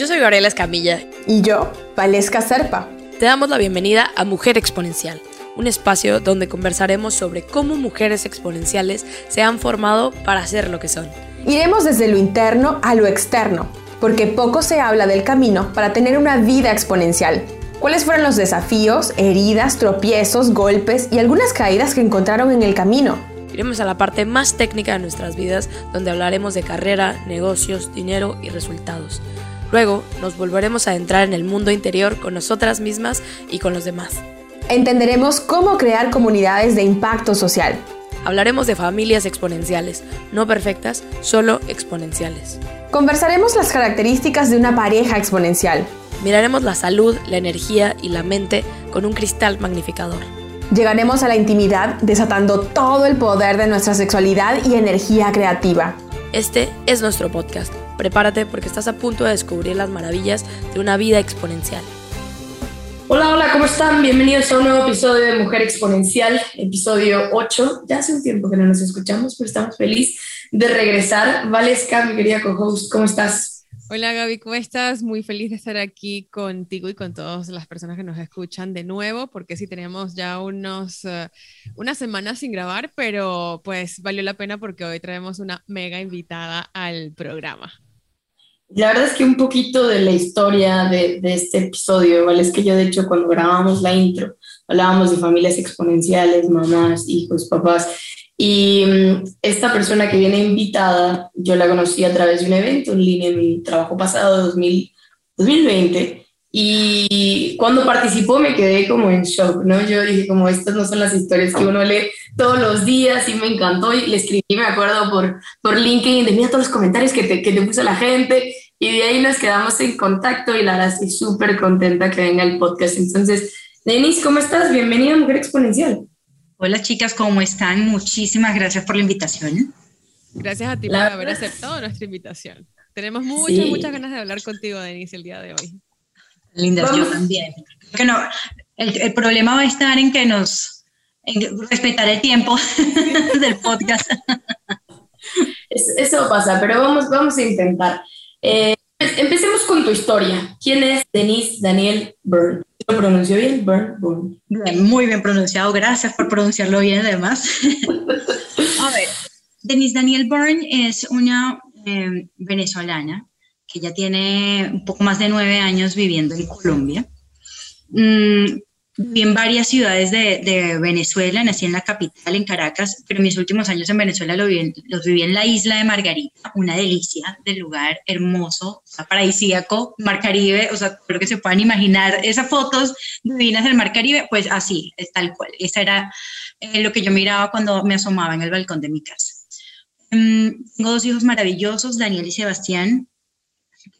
Yo soy Gabriela Escamilla. Y yo, Valesca Serpa. Te damos la bienvenida a Mujer Exponencial, un espacio donde conversaremos sobre cómo mujeres exponenciales se han formado para ser lo que son. Iremos desde lo interno a lo externo, porque poco se habla del camino para tener una vida exponencial. ¿Cuáles fueron los desafíos, heridas, tropiezos, golpes y algunas caídas que encontraron en el camino? Iremos a la parte más técnica de nuestras vidas, donde hablaremos de carrera, negocios, dinero y resultados. Luego nos volveremos a entrar en el mundo interior con nosotras mismas y con los demás. Entenderemos cómo crear comunidades de impacto social. Hablaremos de familias exponenciales, no perfectas, solo exponenciales. Conversaremos las características de una pareja exponencial. Miraremos la salud, la energía y la mente con un cristal magnificador. Llegaremos a la intimidad desatando todo el poder de nuestra sexualidad y energía creativa. Este es nuestro podcast. Prepárate porque estás a punto de descubrir las maravillas de una vida exponencial. Hola, hola, ¿cómo están? Bienvenidos a un nuevo episodio de Mujer Exponencial, episodio 8. Ya hace un tiempo que no nos escuchamos, pero estamos felices de regresar. Valesca, mi querida co-host, ¿cómo estás? Hola Gaby, ¿cómo estás? Muy feliz de estar aquí contigo y con todas las personas que nos escuchan de nuevo, porque sí tenemos ya unos, uh, unas semanas sin grabar, pero pues valió la pena porque hoy traemos una mega invitada al programa. La verdad es que un poquito de la historia de, este episodio, ¿vale? Es que yo de hecho cuando grabábamos la intro hablábamos de familias exponenciales, mamás, hijos, papás, y mm, esta persona que viene invitada, yo la conocí a través de un evento en línea en mi trabajo pasado, 2000, 2020. Y cuando participó me quedé como en shock, ¿no? Yo dije como estas no son las historias que uno lee todos los días y me encantó y le escribí, me acuerdo, por, por LinkedIn, de mira todos los comentarios que te, que te puso la gente y de ahí nos quedamos en contacto y la verdad estoy súper contenta que venga el podcast. Entonces, Denise, ¿cómo estás? Bienvenida a Mujer Exponencial. Hola chicas, ¿cómo están? Muchísimas gracias por la invitación. Gracias a ti por haber aceptado nuestra invitación. Tenemos muchas, muchas ganas de hablar contigo, Denise, el día de hoy. Linda, yo también. Que no, el, problema va a estar en que nos en respetar el tiempo del podcast. Eso pasa, pero vamos, vamos a intentar. Eh, empecemos con tu historia. ¿Quién es Denise Daniel Byrne? ¿Lo pronunció bien? Bien, muy bien pronunciado. Gracias por pronunciarlo bien, además. A ver, Denise Daniel Byrne es una em, venezolana que ya tiene un poco más de nueve años viviendo en Colombia. Mm, Viví en varias ciudades de, Venezuela, nací en la capital, en Caracas, pero mis últimos años en Venezuela los viví, en la isla de Margarita, una delicia del lugar, hermoso, paradisíaco, Mar Caribe, o sea, creo que se puedan imaginar esas fotos divinas del Mar Caribe, pues así, es tal cual. Esa era eh, lo que yo miraba cuando me asomaba en el balcón de mi casa. Mm, tengo dos hijos maravillosos, Daniel y Sebastián,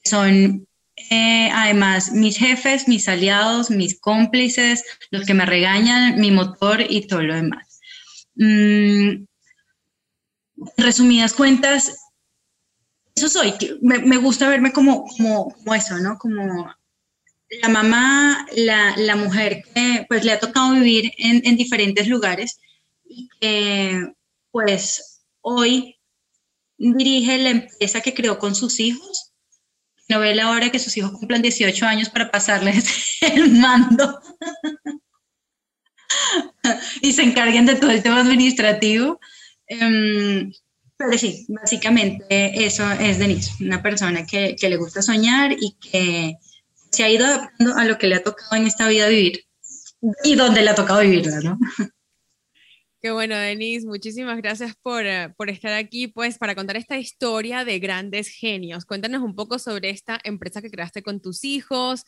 son eh, además, mis jefes, mis aliados, mis cómplices, los que me regañan, mi motor y todo lo demás. Mm, resumidas cuentas, eso soy. Me, gusta verme como, como, eso, ¿no? Como la mamá, la, mujer que pues le ha tocado vivir en, en diferentes lugares y que pues hoy dirige la empresa que creó con sus hijos no ve la que sus hijos cumplan 18 años para pasarles el mando y se encarguen de todo el tema administrativo. Em, pero sí, básicamente eso es Denise, una persona que, que, le gusta soñar y que se ha ido adaptando a lo que le ha tocado en esta vida vivir y donde le ha tocado vivirla, ¿no? Qué bueno, Denise, muchísimas gracias por, eh, por, estar aquí, pues, para contar esta historia de grandes genios. Cuéntanos un poco sobre esta empresa que creaste con tus hijos,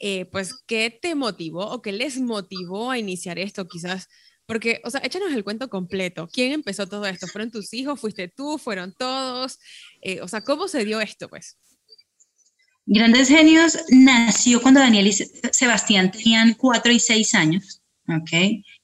eh, pues, ¿qué te motivó o qué les motivó a iniciar esto? Quizás, porque, o sea, échanos el cuento completo. ¿Quién empezó todo esto? ¿Fueron tus hijos? ¿Fuiste tú? ¿Fueron todos? Eh, o sea, ¿cómo se dio esto, pues? Grandes Genios nació cuando Daniel y Sebastián tenían cuatro y seis años, ¿ok?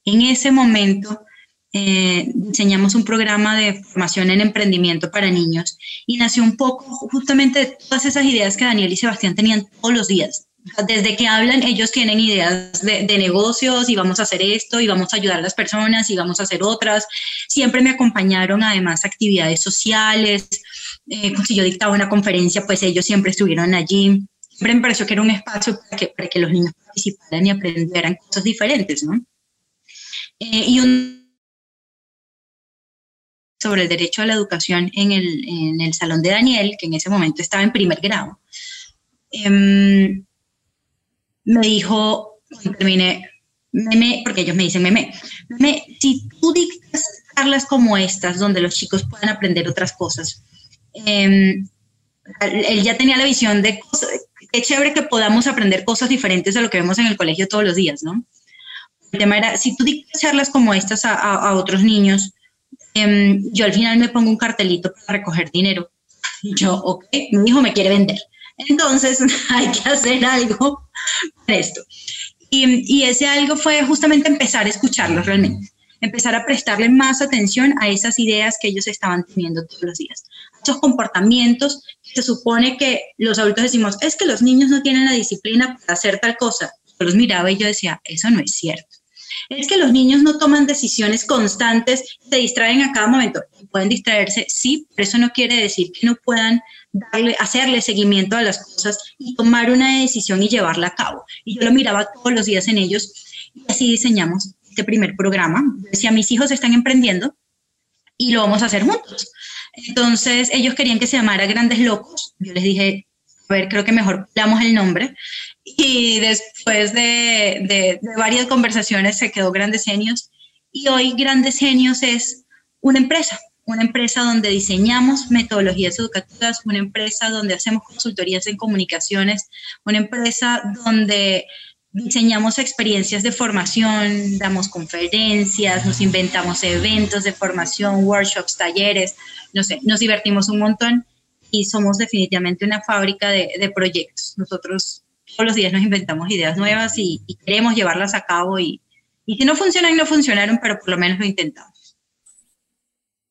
En ese momento eh, diseñamos un programa de formación en emprendimiento para niños y nació un poco justamente de todas esas ideas que Daniel y Sebastián tenían todos los días. Desde que hablan, ellos tienen ideas de, negocios y vamos a hacer esto y vamos a ayudar a las personas y vamos a hacer otras. Siempre me acompañaron además actividades sociales. Eh, si yo dictaba una conferencia, pues ellos siempre estuvieron allí. siempre me pareció que era un espacio para que, para que los niños participaran y aprendieran cosas diferentes, ¿no? Eh, y un sobre el derecho a la educación en el, en el, salón de Daniel, que en ese momento estaba en primer grado, em, me dijo, terminé, meme, porque ellos me dicen meme, si tú dictas charlas como estas, donde los chicos puedan aprender otras cosas, eh, él ya tenía la visión de qué chévere que podamos aprender cosas diferentes de lo que vemos en el colegio todos los días, ¿no? El tema era, si tú dictas charlas como estas a, a, otros niños, eh, yo al final me pongo un cartelito para recoger dinero. Yo, ok, mi hijo me quiere vender. Entonces hay que hacer algo para esto. Y, y ese algo fue justamente empezar a escucharlos realmente empezar a prestarle más atención a esas ideas que ellos estaban teniendo todos los días, esos comportamientos se supone que los adultos decimos, es que los niños no tienen la disciplina para hacer tal cosa. Yo los miraba y yo decía, eso no es cierto. Es que los niños no toman decisiones constantes, se distraen a cada momento. Pueden distraerse, sí, pero eso no quiere decir que no puedan darle, hacerle seguimiento a las cosas y tomar una decisión y llevarla a cabo. Y yo lo miraba todos los días en ellos y así diseñamos este primer programa. Decía, mis hijos están emprendiendo y lo vamos a hacer juntos. Entonces ellos querían que se llamara Grandes Locos. Yo les dije, a ver, creo que mejor damos el nombre. Y después de, varias conversaciones se quedó Grandes Genios. Y hoy Grandes Genios es una empresa, una empresa donde diseñamos metodologías educativas, una empresa donde hacemos consultorías en comunicaciones, una empresa donde diseñamos experiencias de formación, damos conferencias, nos inventamos eventos de formación, workshops, talleres, no sé, nos divertimos un montón y somos definitivamente una fábrica de, de proyectos. Nosotros todos los días nos inventamos ideas nuevas y, queremos llevarlas a cabo y, y si no funcionan, no funcionaron, pero por lo menos lo intentamos.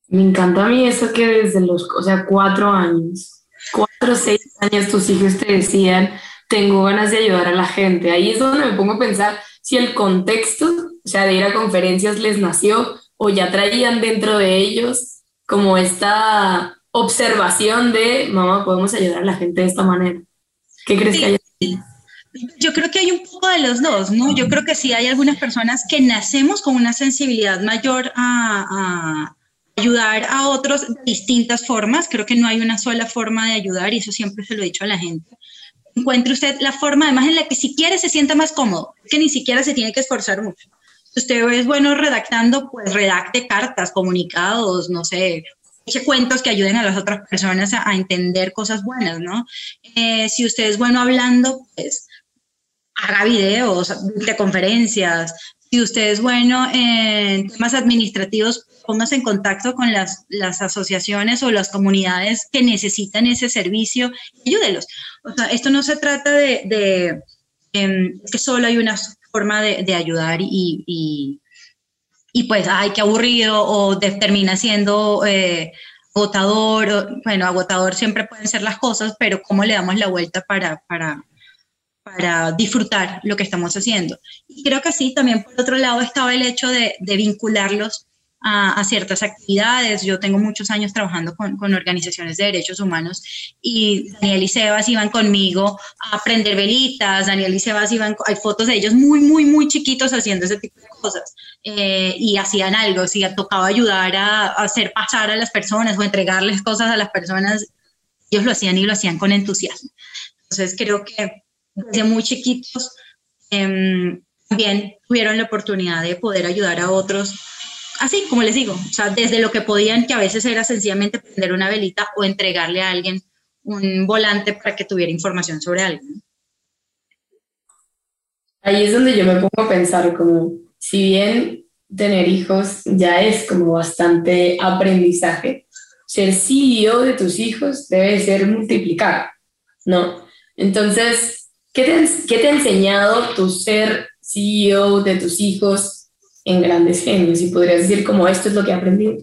Me encanta a mí eso que desde los, o sea, cuatro años, cuatro o seis años tus hijos te decían, tengo ganas de ayudar a la gente. Ahí es donde me pongo a pensar si el contexto, o sea, de ir a conferencias les nació o ya traían dentro de ellos como esta observación de, mamá, podemos ayudar a la gente de esta manera. ¿Qué crees que hay? Yo creo que hay un poco de los dos, ¿no? Yo creo que sí hay algunas personas que nacemos con una sensibilidad mayor a, a ayudar a otros de distintas formas. Creo que no hay una sola forma de ayudar y eso siempre se lo he dicho a la gente encuentre usted la forma además en la que si quiere se sienta más cómodo, que ni siquiera se tiene que esforzar mucho. Si usted es bueno redactando, pues redacte cartas, comunicados, no sé, cuentos que ayuden a las otras personas a, entender cosas buenas, ¿no? Eh, si usted es bueno hablando, pues haga videos, de conferencias. Si usted es bueno en temas administrativos, póngase en contacto con las, las asociaciones o las comunidades que necesitan ese servicio ayúdelos. O sea, esto no se trata de, de em, que solo hay una forma de, de ayudar y, y, y, pues, ay, qué aburrido o termina siendo eh, agotador. bueno, agotador siempre pueden ser las cosas, pero cómo le damos la vuelta para, para, para disfrutar lo que estamos haciendo. Y creo que sí, también por otro lado estaba el hecho de, vincularlos a, ciertas actividades. Yo tengo muchos años trabajando con, con, organizaciones de derechos humanos y Daniel y Sebas iban conmigo a prender velitas, Daniel y Sebas iban, hay fotos de ellos muy, muy, muy chiquitos haciendo ese tipo de cosas eh, y hacían algo, si tocaba ayudar a, hacer pasar a las personas o entregarles cosas a las personas, ellos lo hacían y lo hacían con entusiasmo. Entonces creo que desde muy chiquitos eh, también tuvieron la oportunidad de poder ayudar a otros así como les digo, o sea, desde lo que podían, que a veces era sencillamente prender una velita o entregarle a alguien un volante para que tuviera información sobre algo. Ahí es donde yo me pongo a pensar como, si bien tener hijos ya es como bastante aprendizaje, ser CEO de tus hijos debe ser multiplicar, ¿no? Entonces, ¿qué te, qué te ha enseñado tu ser CEO de tus hijos en grandes genios y podrías decir como esto es lo que he aprendido.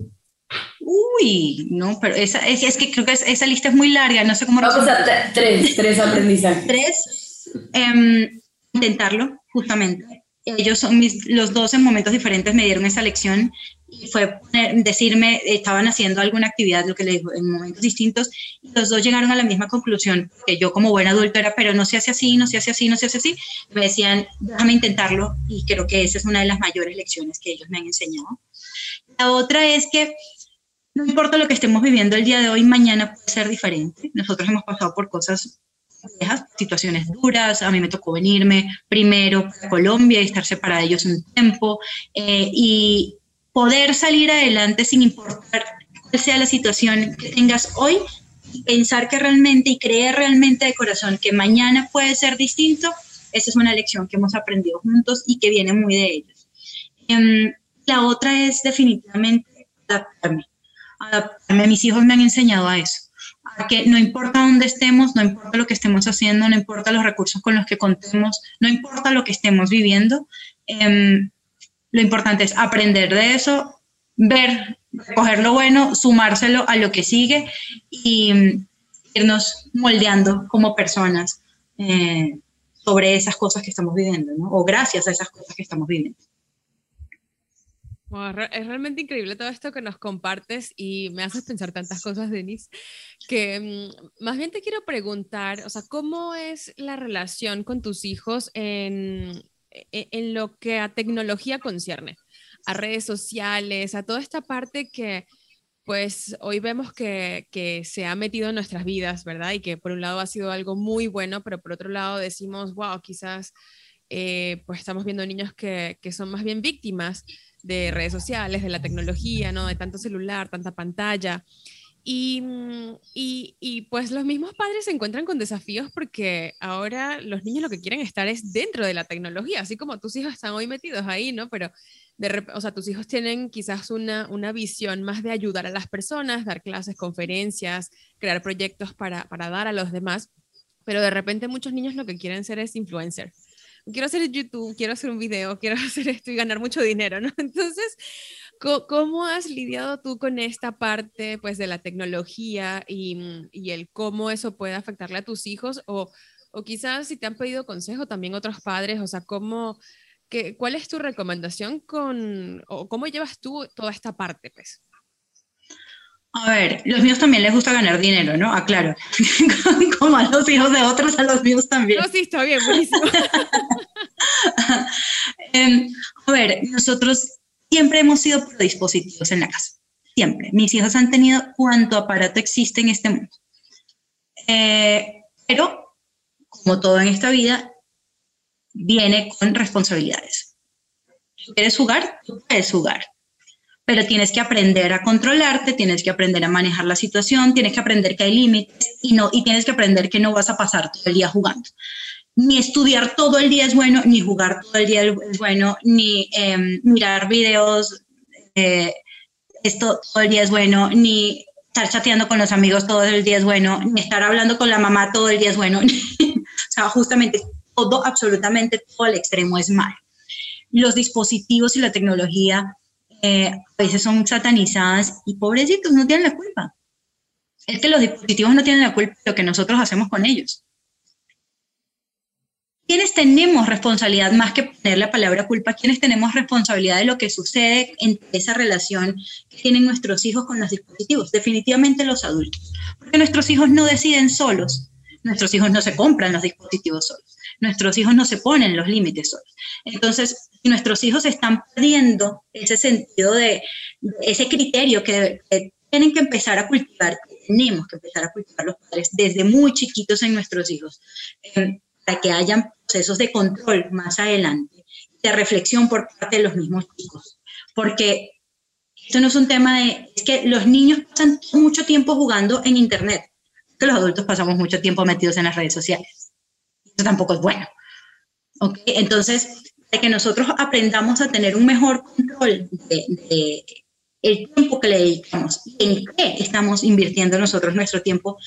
Uy, no, pero esa, es, es que creo que esa lista es muy larga, no sé cómo... Vamos a tres, tres aprendizajes. tres, eh, intentarlo, justamente. Ellos son mis, los dos en momentos diferentes me dieron esa lección y fue decirme, estaban haciendo alguna actividad, lo que le digo, en momentos distintos, y los dos llegaron a la misma conclusión, que yo como buen adulto era, pero no se hace así, no se hace así, no se hace así, me decían, déjame intentarlo, y creo que esa es una de las mayores lecciones que ellos me han enseñado. La otra es que no importa lo que estemos viviendo el día de hoy, mañana puede ser diferente. Nosotros hemos pasado por cosas situaciones duras. A mí me tocó venirme primero a Colombia y estar separada de ellos un tiempo. Eh, y poder salir adelante sin importar cuál sea la situación que tengas hoy, y pensar que realmente y creer realmente de corazón que mañana puede ser distinto, esa es una lección que hemos aprendido juntos y que viene muy de ellos. Em, la otra es definitivamente adaptarme adaptarme. Mis hijos me han enseñado a eso, a que no importa dónde estemos, no importa lo que estemos haciendo, no importa los recursos con los que contemos, no importa lo que estemos viviendo, em, lo importante es aprender de eso, ver, coger lo bueno, sumárselo a lo que sigue y mm, irnos moldeando como personas eh, sobre esas cosas que estamos viviendo, ¿no? o gracias a esas cosas que estamos viviendo es realmente increíble todo esto que nos compartes y me haces pensar tantas cosas, Denise, que mm, más bien te quiero preguntar, o sea, ¿cómo es la relación con tus hijos en, en lo que a tecnología concierne? A redes sociales, a toda esta parte que pues hoy vemos que, que, se ha metido en nuestras vidas, ¿verdad? Y que por un lado ha sido algo muy bueno, pero por otro lado decimos, wow, quizás eh, pues estamos viendo niños que, que, son más bien víctimas de redes sociales, de la tecnología, ¿no? De tanto celular, tanta pantalla. Y, mm, y, y, pues los mismos padres se encuentran con desafíos porque ahora los niños lo que quieren estar es dentro de la tecnología, así como tus hijos están hoy metidos ahí, ¿no? Pero, de, o sea, tus hijos tienen quizás una, una visión más de ayudar a las personas, dar clases, conferencias, crear proyectos para, para dar a los demás, pero de repente muchos niños lo que quieren ser es influencers quiero hacer YouTube, quiero hacer un video, quiero hacer esto y ganar mucho dinero, ¿no? Entonces, ¿cómo has lidiado tú con esta parte, pues, de la tecnología y, mm, y el cómo eso puede afectarle a tus hijos? O, o quizás si te han pedido consejo también otros padres, o sea, ¿cómo, qué, ¿cuál es tu recomendación con, o cómo llevas tú toda esta parte, pues? A ver, los míos también les gusta ganar dinero, ¿no? Aclaro. Como a los hijos de otros, a los míos también. No, sí, está bien, buenísimo. Em, a ver, nosotros siempre hemos sido dispositivos en la casa. Siempre. Mis hijos han tenido cuanto aparato existe en este mundo. Eh, pero, como todo en esta vida, viene con responsabilidades. ¿Quieres jugar? Tú puedes jugar pero tienes que aprender a controlarte, tienes que aprender a manejar la situación, tienes que aprender que hay límites y, no, y tienes que aprender que no vas a pasar todo el día jugando. Ni estudiar todo el día es bueno, ni jugar todo el día es bueno, ni em, mirar videos, eh, esto todo el día es bueno, ni estar chateando con los amigos todo el día es bueno, ni estar hablando con la mamá todo el día es bueno. o sea, justamente todo, absolutamente todo el extremo es malo. Los dispositivos y la tecnología eh, a veces son satanizadas y pobrecitos no tienen la culpa. Es que los dispositivos no tienen la culpa de lo que nosotros hacemos con ellos. ¿Quiénes tenemos responsabilidad más que poner la palabra culpa? ¿Quiénes tenemos responsabilidad de lo que sucede en esa relación que tienen nuestros hijos con los dispositivos? Definitivamente los adultos. Porque nuestros hijos no deciden solos. Nuestros hijos no se compran los dispositivos solos. Nuestros hijos no se ponen los límites solos. Entonces, nuestros hijos están perdiendo ese sentido de, ese criterio que, tienen que empezar a cultivar, tenemos que empezar a cultivar los padres desde muy chiquitos en nuestros hijos, em, para que hayan procesos de control más adelante, de reflexión por parte de los mismos chicos. Porque esto no es un tema de, es que los niños pasan mucho tiempo jugando en Internet, que los adultos pasamos mucho tiempo metidos en las redes sociales. Eso tampoco es bueno. ¿Okay? Entonces, que nosotros aprendamos a tener un mejor control de, el tiempo que le dedicamos, en qué estamos invirtiendo nosotros nuestro tiempo.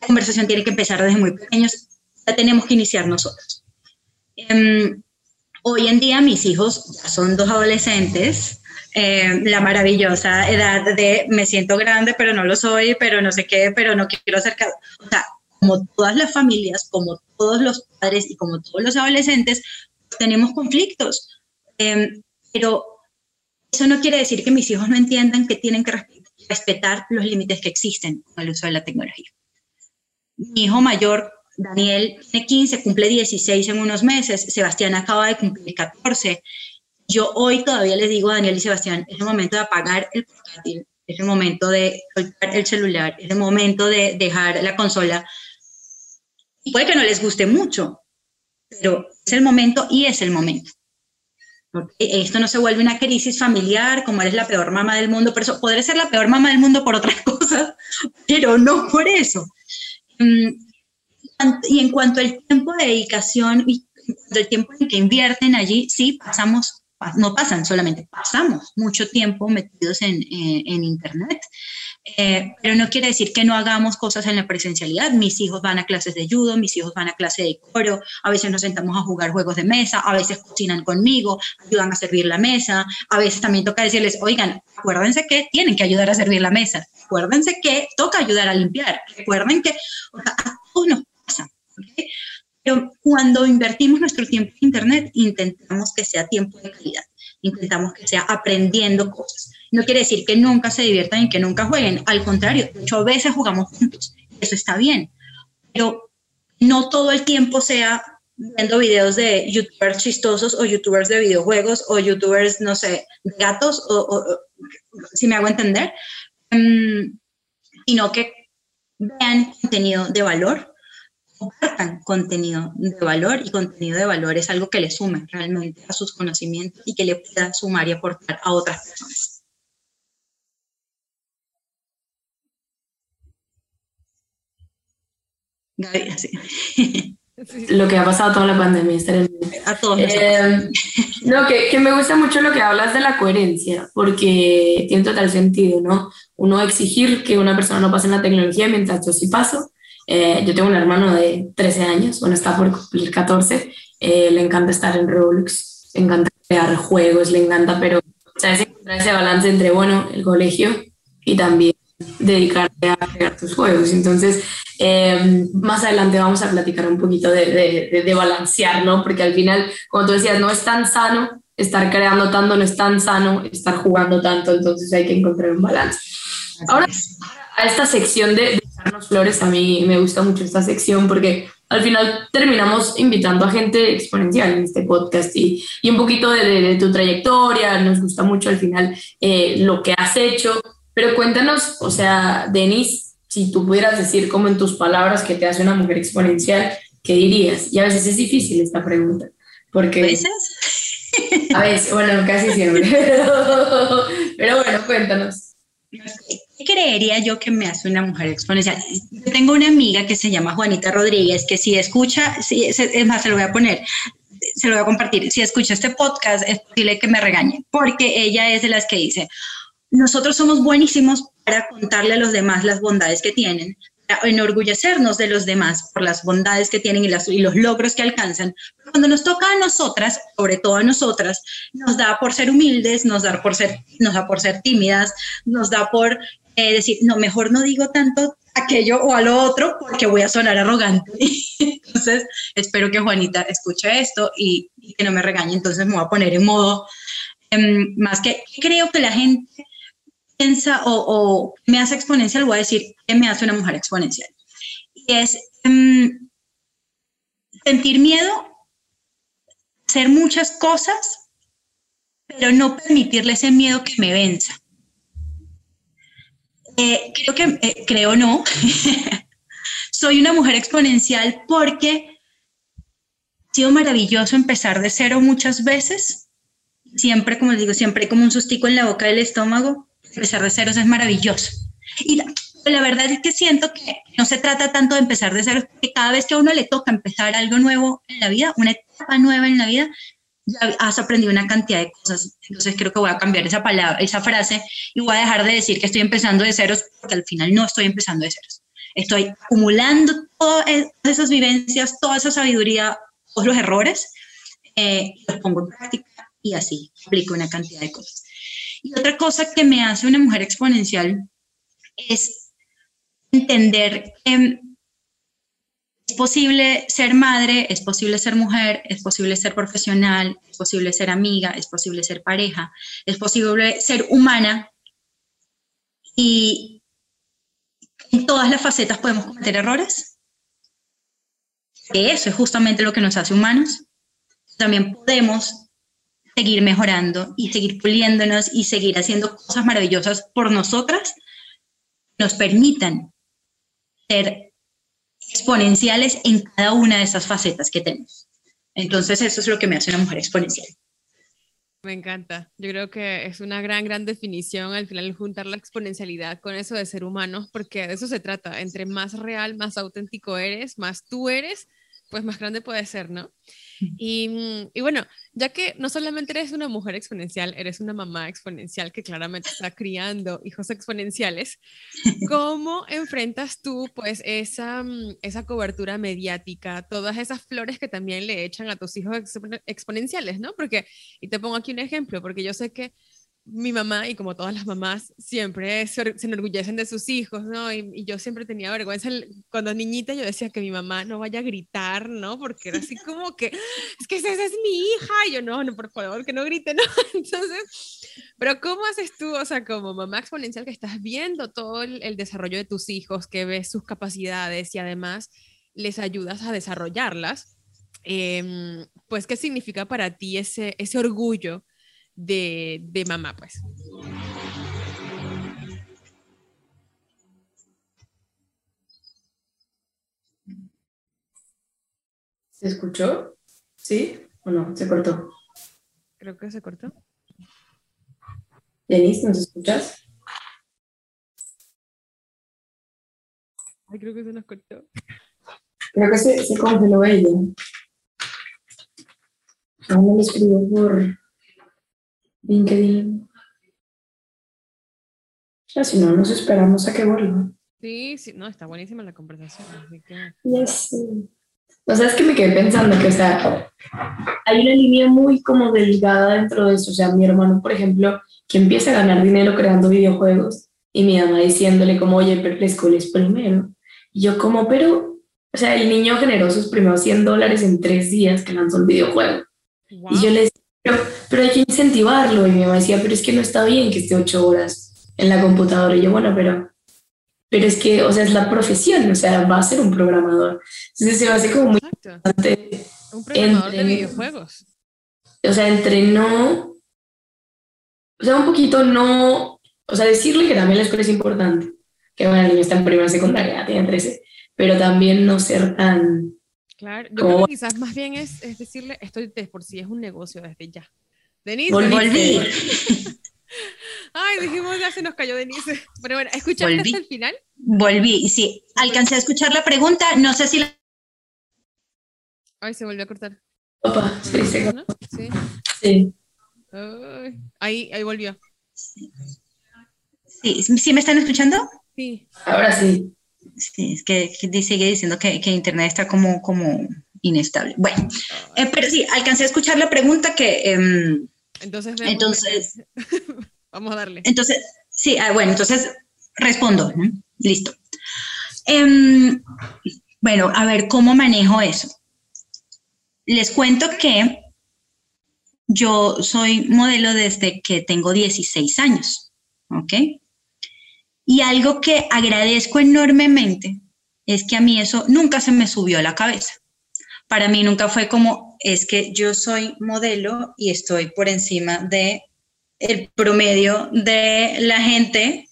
La conversación tiene que empezar desde muy pequeños, la tenemos que iniciar nosotros. Em, hoy en día mis hijos ya son dos adolescentes, em, la maravillosa edad de me siento grande, pero no lo soy, pero no sé qué, pero no quiero ser... O sea, como todas las familias, como todos los padres y como todos los adolescentes, tenemos conflictos, em, pero Eso no quiere decir que mis hijos no entiendan que tienen que respetar los límites que existen con el uso de la tecnología. Mi hijo mayor, Daniel, tiene 15, cumple 16 en unos meses, Sebastián acaba de cumplir 14. Yo hoy todavía les digo a Daniel y Sebastián, es el momento de apagar el portátil, es el momento de soltar el celular, es el momento de dejar la consola. puede que no les guste mucho, pero es el momento y es el momento. Esto no se vuelve una crisis familiar, como eres la peor mamá del mundo, pero eso, podré ser la peor mamá del mundo por otras cosas, pero no por eso. Mm, y en cuanto al tiempo de dedicación y el tiempo en que invierten allí, sí, pasamos no pasan solamente, pasamos mucho tiempo metidos en, eh, en Internet. Eh, pero no quiere decir que no hagamos cosas en la presencialidad. Mis hijos van a clases de judo, mis hijos van a clase de coro, a veces nos sentamos a jugar juegos de mesa, a veces cocinan conmigo, ayudan a servir la mesa, a veces también toca decirles, oigan, acuérdense que tienen que ayudar a servir la mesa, acuérdense que toca ayudar a limpiar, recuerden que a todos nos pasa. Pero cuando invertimos nuestro tiempo en Internet, intentamos que sea tiempo de calidad, intentamos que sea aprendiendo cosas. No quiere decir que nunca se diviertan y que nunca jueguen, al contrario, de hecho a veces jugamos juntos, eso está bien, pero no todo el tiempo sea viendo videos de youtubers chistosos o youtubers de videojuegos o youtubers, no sé, de gatos, o, si me hago entender, mm, sino que vean contenido de valor, compartan contenido de valor y contenido de valor es algo que le sume realmente a sus conocimientos y que le pueda sumar y aportar a otras personas. Gaby. Lo que ha pasado toda la pandemia. A todos. Eh, no, que, que, me gusta mucho lo que hablas de la coherencia, porque tiene total sentido, ¿no? Uno exigir que una persona no pase en la tecnología mientras yo sí paso, eh, yo tengo un hermano de 13 años, bueno, está por cumplir 14, eh, le encanta estar en Roblox, le encanta crear juegos, le encanta, pero sabes encontrar ese balance entre, bueno, el colegio y también dedicarte a crear tus juegos. Entonces, eh, más adelante vamos a platicar un poquito de, de, de, balancear, ¿no? Porque al final, como tú decías, no es tan sano estar creando tanto, no es tan sano estar jugando tanto, entonces hay que encontrar un balance. Ahora, a esta sección de, echarnos flores, a mí me gusta mucho esta sección porque al final terminamos invitando a gente exponencial en este podcast y, y un poquito de, tu trayectoria, nos gusta mucho al final eh, lo que has hecho, pero cuéntanos, o sea, Denis, si tú pudieras decir como en tus palabras que te hace una mujer exponencial, ¿qué dirías? Y a veces es difícil esta pregunta, porque... ¿A veces? A veces, bueno, casi siempre. pero bueno, cuéntanos. ¿Qué creería yo que me hace una mujer exponencial? Yo tengo una amiga que se llama Juanita Rodríguez, que si escucha, si, es más, se lo voy a poner, se lo voy a compartir. Si escucha este podcast, es posible que me regañe, porque ella es de las que dice, nosotros somos buenísimos para contarle a los demás las bondades que tienen, enorgullecernos de los demás por las bondades que tienen y, las, y los logros que alcanzan. cuando nos toca a nosotras, sobre todo a nosotras, nos da por ser humildes, nos da por ser, nos da por ser tímidas, nos da por eh, decir, no, mejor no digo tanto aquello o a lo otro porque voy a sonar arrogante. Entonces, espero que Juanita escuche esto y, que no me regañe. Entonces, me voy a poner en modo em, más que creo que la gente piensa o, me hace exponencial, voy a decir que me hace una mujer exponencial. Y es em, sentir miedo, hacer muchas cosas, pero no permitirle ese miedo que me venza. Eh, creo que, eh, creo no, soy una mujer exponencial porque ha sido maravilloso empezar de cero muchas veces. Siempre, como les digo, siempre hay como un sustico en la boca del estómago, empezar de ceros es maravilloso. Y la, verdad es que siento que no se trata tanto de empezar de cero, que cada vez que a uno le toca empezar algo nuevo en la vida, una etapa nueva en la vida, ya has aprendido una cantidad de cosas. Entonces creo que voy a cambiar esa palabra, esa frase y voy a dejar de decir que estoy empezando de ceros, porque al final no estoy empezando de ceros. Estoy acumulando todas esas vivencias, toda esa sabiduría, todos los errores, eh, los pongo en práctica y así aplico una cantidad de cosas. Y otra cosa que me hace una mujer exponencial es entender que es posible ser madre, es posible ser mujer, es posible ser profesional, es posible ser amiga, es posible ser pareja, es posible ser humana y en todas las facetas podemos cometer errores. Eso es justamente lo que nos hace humanos. También podemos seguir mejorando y seguir puliéndonos y seguir haciendo cosas maravillosas por nosotras, nos permitan ser exponenciales en cada una de esas facetas que tenemos. Entonces, eso es lo que me hace una mujer exponencial. Me encanta. Yo creo que es una gran, gran definición al final juntar la exponencialidad con eso de ser humano, porque de eso se trata. Entre más real, más auténtico eres, más tú eres, pues más grande puede ser, ¿no? Y, mm, y, bueno, ya que no solamente eres una mujer exponencial, eres una mamá exponencial que claramente está criando hijos exponenciales, ¿cómo enfrentas tú pues esa, mm, esa cobertura mediática, todas esas flores que también le echan a tus hijos exponenciales, ¿no? Porque, y te pongo aquí un ejemplo, porque yo sé que mi mamá, y como todas las mamás, siempre se, enorgullecen de sus hijos, ¿no? Y, yo siempre tenía vergüenza. Cuando niñita yo decía que mi mamá no vaya a gritar, ¿no? Porque era así como que, es que esa es mi hija. Y yo, no, no, por favor, que no grite, ¿no? Entonces, pero ¿cómo haces tú, o sea, como mamá exponencial que estás viendo todo el, desarrollo de tus hijos, que ves sus capacidades y además les ayudas a desarrollarlas? Em, pues, ¿qué significa para ti ese, ese orgullo? De, de mamá, pues. ¿Se escuchó? ¿Sí o no? ¿Se cortó? Creo que se cortó. Denise, ¿nos escuchas? Ay, creo que se nos cortó. Creo que se, se congeló ella. Ahora me escribió por, LinkedIn. Ya, si no, nos esperamos a que vuelva. Sí, sí, no, está buenísima la conversación. Así que... Yes. O sea, es que me quedé pensando que, o sea, hay una línea muy como delgada dentro de eso. O sea, mi hermano, por ejemplo, que empieza a ganar dinero creando videojuegos y mi mamá diciéndole como, oye, pero la escuela es primero. Y yo como, pero, o sea, el niño generó sus primeros 100 dólares en tres días que lanzó el videojuego. Y yo le pero, pero hay que incentivarlo. Y mi mamá decía, pero es que no está bien que esté ocho horas en la computadora. Y yo, bueno, pero, pero es que, o sea, es la profesión, o sea, va a ser un programador. Entonces se va a hacer como muy importante. Un programador de videojuegos. O sea, entre no, o sea, un poquito no, o sea, decirle que también la escuela es importante, que bueno, el niño está en primera secundaria, tiene 13, pero también no ser tan, Claro, yo creo que quizás más bien es, es decirle, esto de por sí es un negocio desde ya. Denise. Volví. Ay, dijimos, ya se nos cayó Denise. Pero bueno, ¿escuchaste hasta el final? Volví, sí. Alcancé a escuchar la pregunta, no sé si la... Ay, se volvió a cortar. Opa, sí, sí. ¿No? Sí. sí. ahí, ahí volvió. Sí. sí. me están escuchando? Sí. Ahora sí. Sí, es que, sigue diciendo que, que, Internet está como, como inestable. Bueno, eh, pero sí, alcancé a escuchar la pregunta que... Em, entonces, entonces vamos a darle. Entonces, sí, ah, bueno, entonces respondo. Listo. Em, bueno, a ver, ¿cómo manejo eso? Les cuento que yo soy modelo desde que tengo 16 años, ¿ok? Y algo que agradezco enormemente es que a mí eso nunca se me subió a la cabeza. Para mí nunca fue como, es que yo soy modelo y estoy por encima de el promedio de la gente.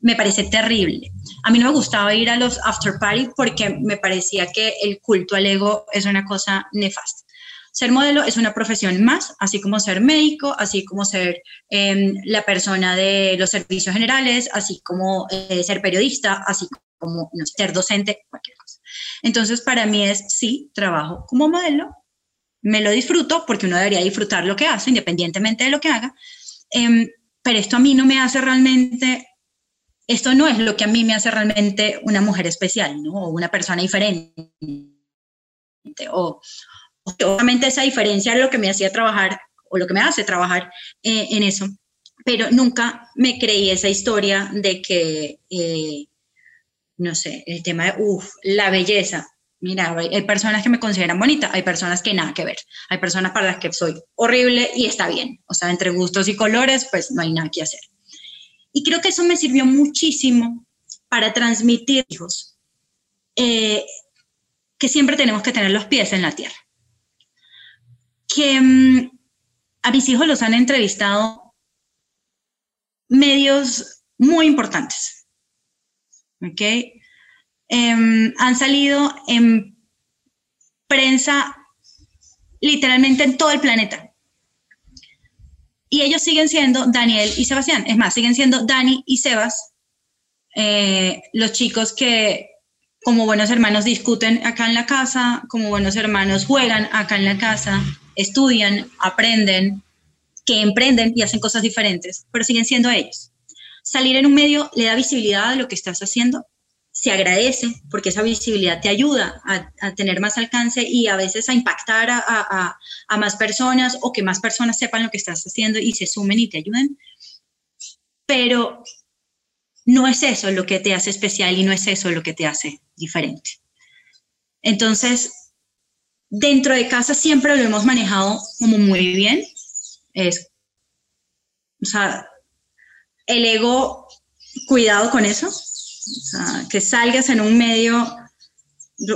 Me parece terrible. A mí no me gustaba ir a los after party porque me parecía que el culto al ego es una cosa nefasta. Ser modelo es una profesión más, así como ser médico, así como ser em, la persona de los servicios generales, así como eh, ser periodista, así como ser docente, cualquier cosa. Entonces, para mí es, sí, trabajo como modelo, me lo disfruto porque uno debería disfrutar lo que hace, independientemente de lo que haga, em, pero esto a mí no me hace realmente, esto no es lo que a mí me hace realmente una mujer especial, ¿no? O una persona diferente, o, Obviamente esa diferencia es lo que me hacía trabajar o lo que me hace trabajar eh, en eso, pero nunca me creí esa historia de que, eh, no sé, el tema de, uff, la belleza, Mira, hay, personas que me consideran bonita, hay personas que nada que ver, hay personas para las que soy horrible y está bien. O sea, entre gustos y colores, pues no hay nada que hacer. Y creo que eso me sirvió muchísimo para transmitir hijos eh, que siempre tenemos que tener los pies en la tierra. Que mm, a mis hijos los han entrevistado medios muy importantes. ¿Ok? Em, han salido en prensa literalmente en todo el planeta. Y ellos siguen siendo Daniel y Sebastián. Es más, siguen siendo Dani y Sebas, eh, los chicos que como buenos hermanos discuten acá en la casa, como buenos hermanos juegan acá en la casa, estudian, aprenden, que emprenden y hacen cosas diferentes, pero siguen siendo ellos. Salir en un medio le da visibilidad a lo que estás haciendo, se agradece porque esa visibilidad te ayuda a, tener más alcance y a veces a impactar a, a, más personas o que más personas sepan lo que estás haciendo y se sumen y te ayuden. Pero no es eso lo que te hace especial y no es eso lo que te hace diferente. Entonces, dentro de casa siempre lo hemos manejado como muy bien. Es, o sea, el ego, cuidado con eso, que salgas en un medio,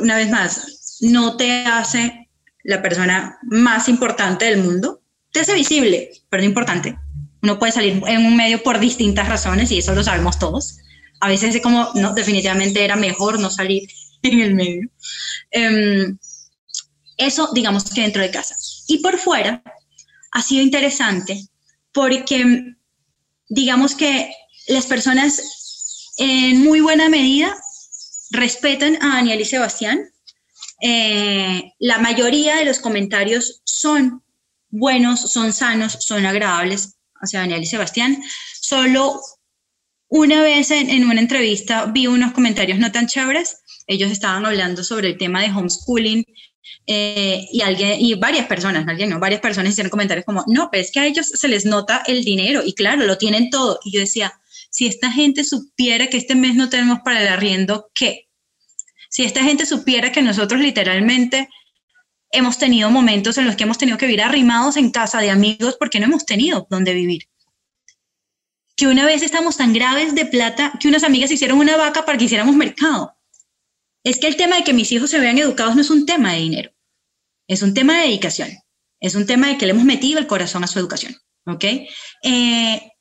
una vez más, no te hace la persona más importante del mundo. Te hace visible, pero no importante. Uno puede salir en un medio por distintas razones y eso lo sabemos todos. A veces es como, no, definitivamente era mejor no salir en el medio. Em, eso, digamos que dentro de casa. Y por fuera, ha sido interesante porque, digamos que las personas en muy buena medida respetan a Daniel y Sebastián. Eh, la mayoría de los comentarios son buenos, son sanos, son agradables hacia Daniel y Sebastián. Solo una vez en, una entrevista vi unos comentarios no tan chéveres. Ellos estaban hablando sobre el tema de homeschooling eh, y alguien y varias personas, alguien no, varias personas hicieron comentarios como, no, pero es que a ellos se les nota el dinero y claro, lo tienen todo. Y yo decía, si esta gente supiera que este mes no tenemos para el arriendo, ¿qué? Si esta gente supiera que nosotros literalmente hemos tenido momentos en los que hemos tenido que vivir arrimados en casa de amigos porque no hemos tenido dónde vivir. Que una vez estamos tan graves de plata que unas amigas hicieron una vaca para que hiciéramos mercado. Es que el tema de que mis hijos se vean educados no es un tema de dinero, es un tema de dedicación, es un tema de que le hemos metido el corazón a su educación. ¿Ok? Eh,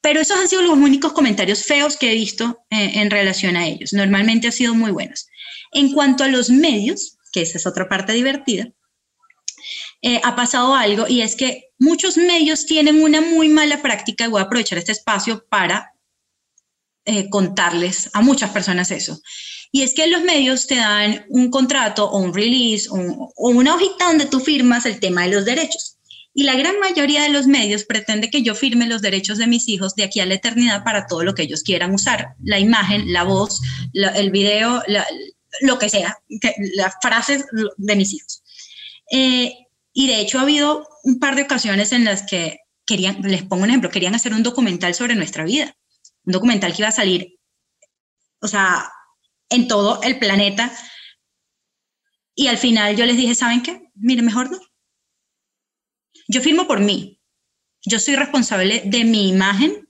pero esos han sido los únicos comentarios feos que he visto eh, en relación a ellos. Normalmente han sido muy buenos. En cuanto a los medios, que esa es otra parte divertida, eh, ha pasado algo y es que muchos medios tienen una muy mala práctica y voy a aprovechar este espacio para contarles a muchas personas eso. Y es que los medios te dan un contrato o un release o una hojita donde tú firmas el tema de los derechos. Y la gran mayoría de los medios pretende que yo firme los derechos de mis hijos de aquí a la eternidad para todo lo que ellos quieran usar. La imagen, la voz, el video, lo que sea, las frases de mis hijos. Eh, y de hecho ha habido un par de ocasiones en las que querían, les pongo un ejemplo, querían hacer un documental sobre nuestra vida. Un documental que iba a salir, o sea, en todo el planeta. Y al final yo les dije, ¿saben qué? Mire, mejor no yo firmo por mí. Yo soy responsable de mi imagen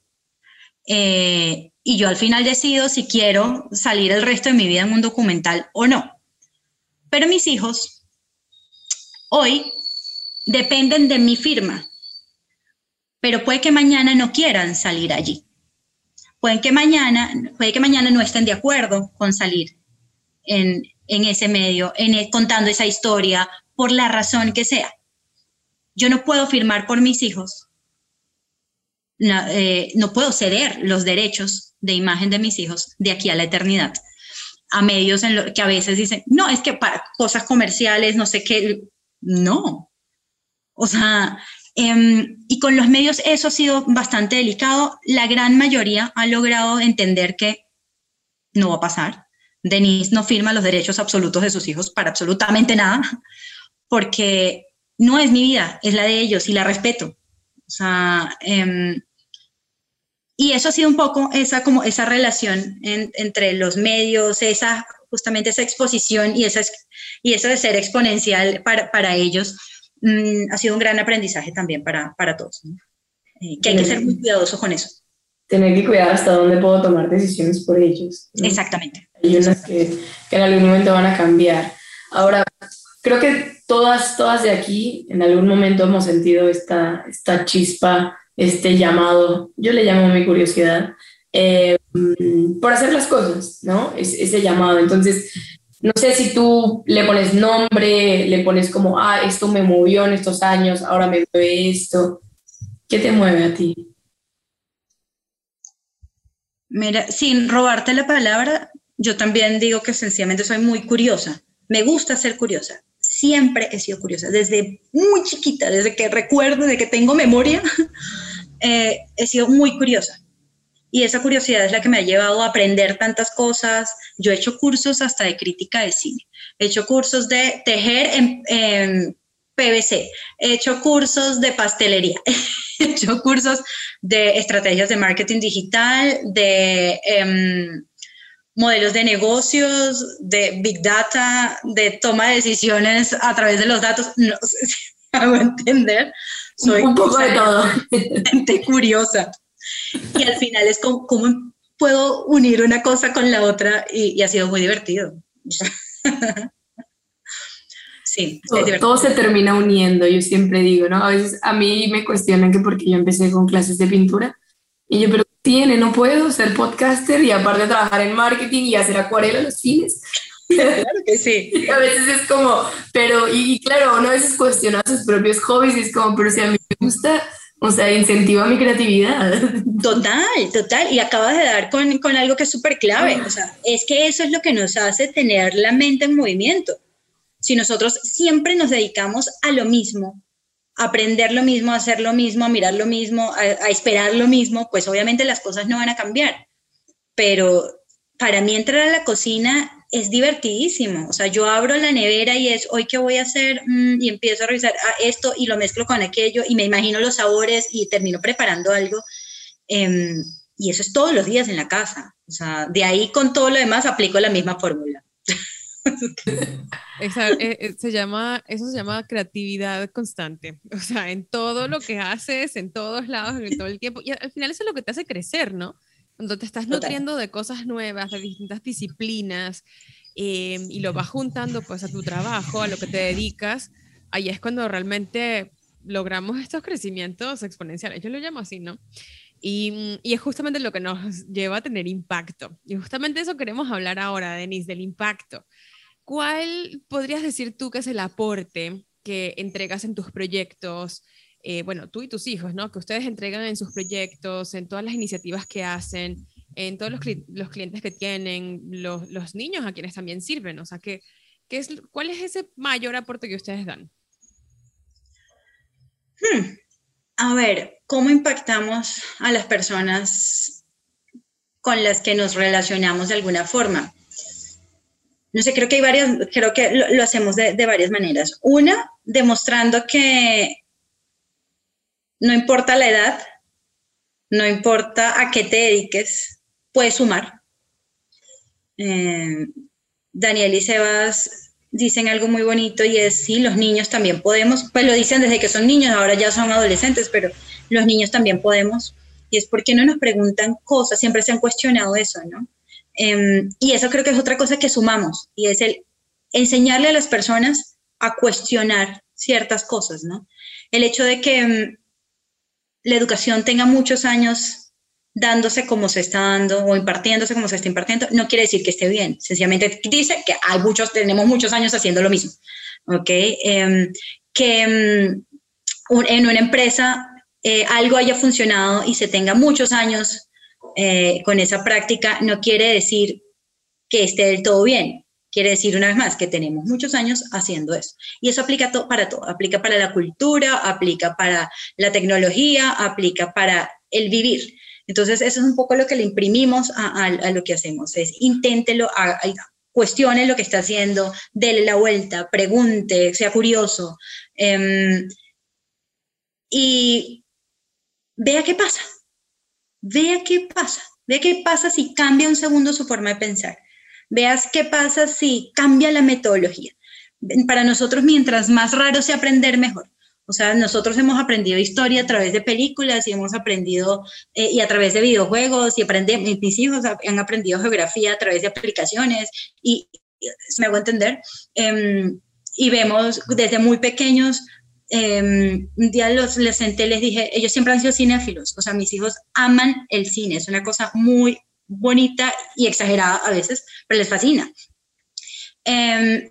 eh, y yo al final decido si quiero salir el resto de mi vida en un documental o no. Pero mis hijos hoy dependen de mi firma, pero puede que mañana no quieran salir allí. Pueden que mañana, puede que mañana no estén de acuerdo con salir en, ese medio, en, contando esa historia, por la razón que sea. Yo no puedo firmar por mis hijos, eh, no, puedo ceder los derechos de imagen de mis hijos de aquí a la eternidad a medios en lo que a veces dicen, no, es que para cosas comerciales, no sé qué, no. O sea, em, y con los medios eso ha sido bastante delicado. La gran mayoría ha logrado entender que no va a pasar. Denise no firma los derechos absolutos de sus hijos para absolutamente nada, porque no es mi vida, es la de ellos y la respeto. O sea, em, y eso ha sido un poco esa, como esa relación entre los medios, esa justamente esa exposición y, esa, y eso de ser exponencial para, para ellos mm, ha sido un gran aprendizaje también para, para todos. Eh, que hay que ser muy cuidadosos con eso. Tener que cuidar hasta dónde puedo tomar decisiones por ellos. Exactamente. Hay unas que, que en algún momento van a cambiar. Ahora, creo que todas, todas de aquí en algún momento hemos sentido esta, esta chispa, este llamado, yo le llamo mi curiosidad, eh, por hacer las cosas, ¿no? Es, ese llamado. Entonces, no sé si tú le pones nombre, le pones como, ah, esto me movió en estos años, ahora me mueve esto. ¿Qué te mueve a ti? Mira, sin robarte la palabra, yo también digo que sencillamente soy muy curiosa. Me gusta ser curiosa. Siempre he sido curiosa. Desde muy chiquita, desde que recuerdo, desde que tengo memoria, eh, he sido muy curiosa. Y esa curiosidad es la que me ha llevado a aprender tantas cosas. Yo he hecho cursos hasta de crítica de cine. He hecho cursos de tejer en, PVC. He hecho cursos de pastelería. He hecho cursos de estrategias de marketing digital, de em, modelos de negocios, de big data, de toma de decisiones a través de los datos. No sé si hago entender. Soy un poco de todo. Gente curiosa. Y al final es como, cómo puedo unir una cosa con la otra y, ha sido muy divertido. sí, todo, todo, se termina uniendo, yo siempre digo, ¿no? A veces a mí me cuestionan que porque yo empecé con clases de pintura y yo, pero tiene, no puedo ser podcaster y aparte trabajar en marketing y hacer acuarela los fines. Claro que sí. a veces es como, pero, y, y claro, uno a veces cuestiona sus propios hobbies y es como, pero si a mí me gusta o sea, incentiva mi creatividad. Total, total. Y acabas de dar con, con algo que es súper clave. O sea, es que eso es lo que nos hace tener la mente en movimiento. Si nosotros siempre nos dedicamos a lo mismo, a aprender lo mismo, a hacer lo mismo, a mirar lo mismo, a, a esperar lo mismo, pues obviamente las cosas no van a cambiar. Pero para mí entrar a la cocina es divertidísimo. O sea, yo abro la nevera y es, hoy qué voy a hacer, mm, y empiezo a revisar ah, esto y lo mezclo con aquello y me imagino los sabores y termino preparando algo. Em, y eso es todos los días en la casa. O sea, de ahí con todo lo demás aplico la misma fórmula. Eh, eh, se llama, eso se llama creatividad constante. O sea, en todo lo que haces, en todos lados, en todo el tiempo. Y al final eso es lo que te hace crecer, ¿no? Cuando te estás nutriendo de cosas nuevas, de distintas disciplinas, eh, y lo vas juntando pues a tu trabajo, a lo que te dedicas, ahí es cuando realmente logramos estos crecimientos exponenciales. Yo lo llamo así, ¿no? Y, y, es justamente lo que nos lleva a tener impacto. Y justamente eso queremos hablar ahora, Denise, del impacto. ¿Cuál podrías decir tú que es el aporte que entregas en tus proyectos, eh, bueno, tú y tus hijos, ¿no? Que ustedes entregan en sus proyectos, en todas las iniciativas que hacen, en todos los, clientes que tienen, los, niños a quienes también sirven. O sea, ¿qué, es, ¿cuál es ese mayor aporte que ustedes dan? Hmm. A ver, ¿cómo impactamos a las personas con las que nos relacionamos de alguna forma? No sé, creo que hay varias, creo que lo, hacemos de, varias maneras. Una, demostrando que no importa la edad, no importa a qué te dediques, puedes sumar. Eh, Daniel y Sebas dicen algo muy bonito y es, sí, los niños también podemos, pues lo dicen desde que son niños, ahora ya son adolescentes, pero los niños también podemos. Y es porque no nos preguntan cosas, siempre se han cuestionado eso, ¿no? Em, y eso creo que es otra cosa que sumamos, y es el enseñarle a las personas a cuestionar ciertas cosas, ¿no? El hecho de que em, la educación tenga muchos años dándose como se está dando o impartiéndose como se está impartiendo, no quiere decir que esté bien. Sencillamente dice que hay muchos, tenemos muchos años haciendo lo mismo. ¿Ok? Em, que em, en una empresa eh, algo haya funcionado y se tenga muchos años eh, con esa práctica, no quiere decir que esté del todo bien. Quiere decir una vez más que tenemos muchos años haciendo eso. Y eso aplica para todo, aplica para la cultura, aplica para la tecnología, aplica para el vivir. Entonces, eso es un poco lo que le imprimimos a, lo que hacemos, es inténtelo, cuestione lo que está haciendo, déle la vuelta, pregunte, sea curioso. Em, y vea qué pasa, vea qué pasa, vea qué pasa si cambia un segundo su forma de pensar veas qué pasa si cambia la metodología. Para nosotros, mientras más raro sea aprender, mejor. O sea, nosotros hemos aprendido historia a través de películas y hemos aprendido, eh, y a través de videojuegos, y aprendemos, mis hijos han aprendido geografía a través de aplicaciones, y, me hago entender, em, y vemos desde muy pequeños, em, un día los, les senté, les dije, ellos siempre han sido cinéfilos, o sea, mis hijos aman el cine, es una cosa muy bonita y exagerada a veces, pero les fascina. Em,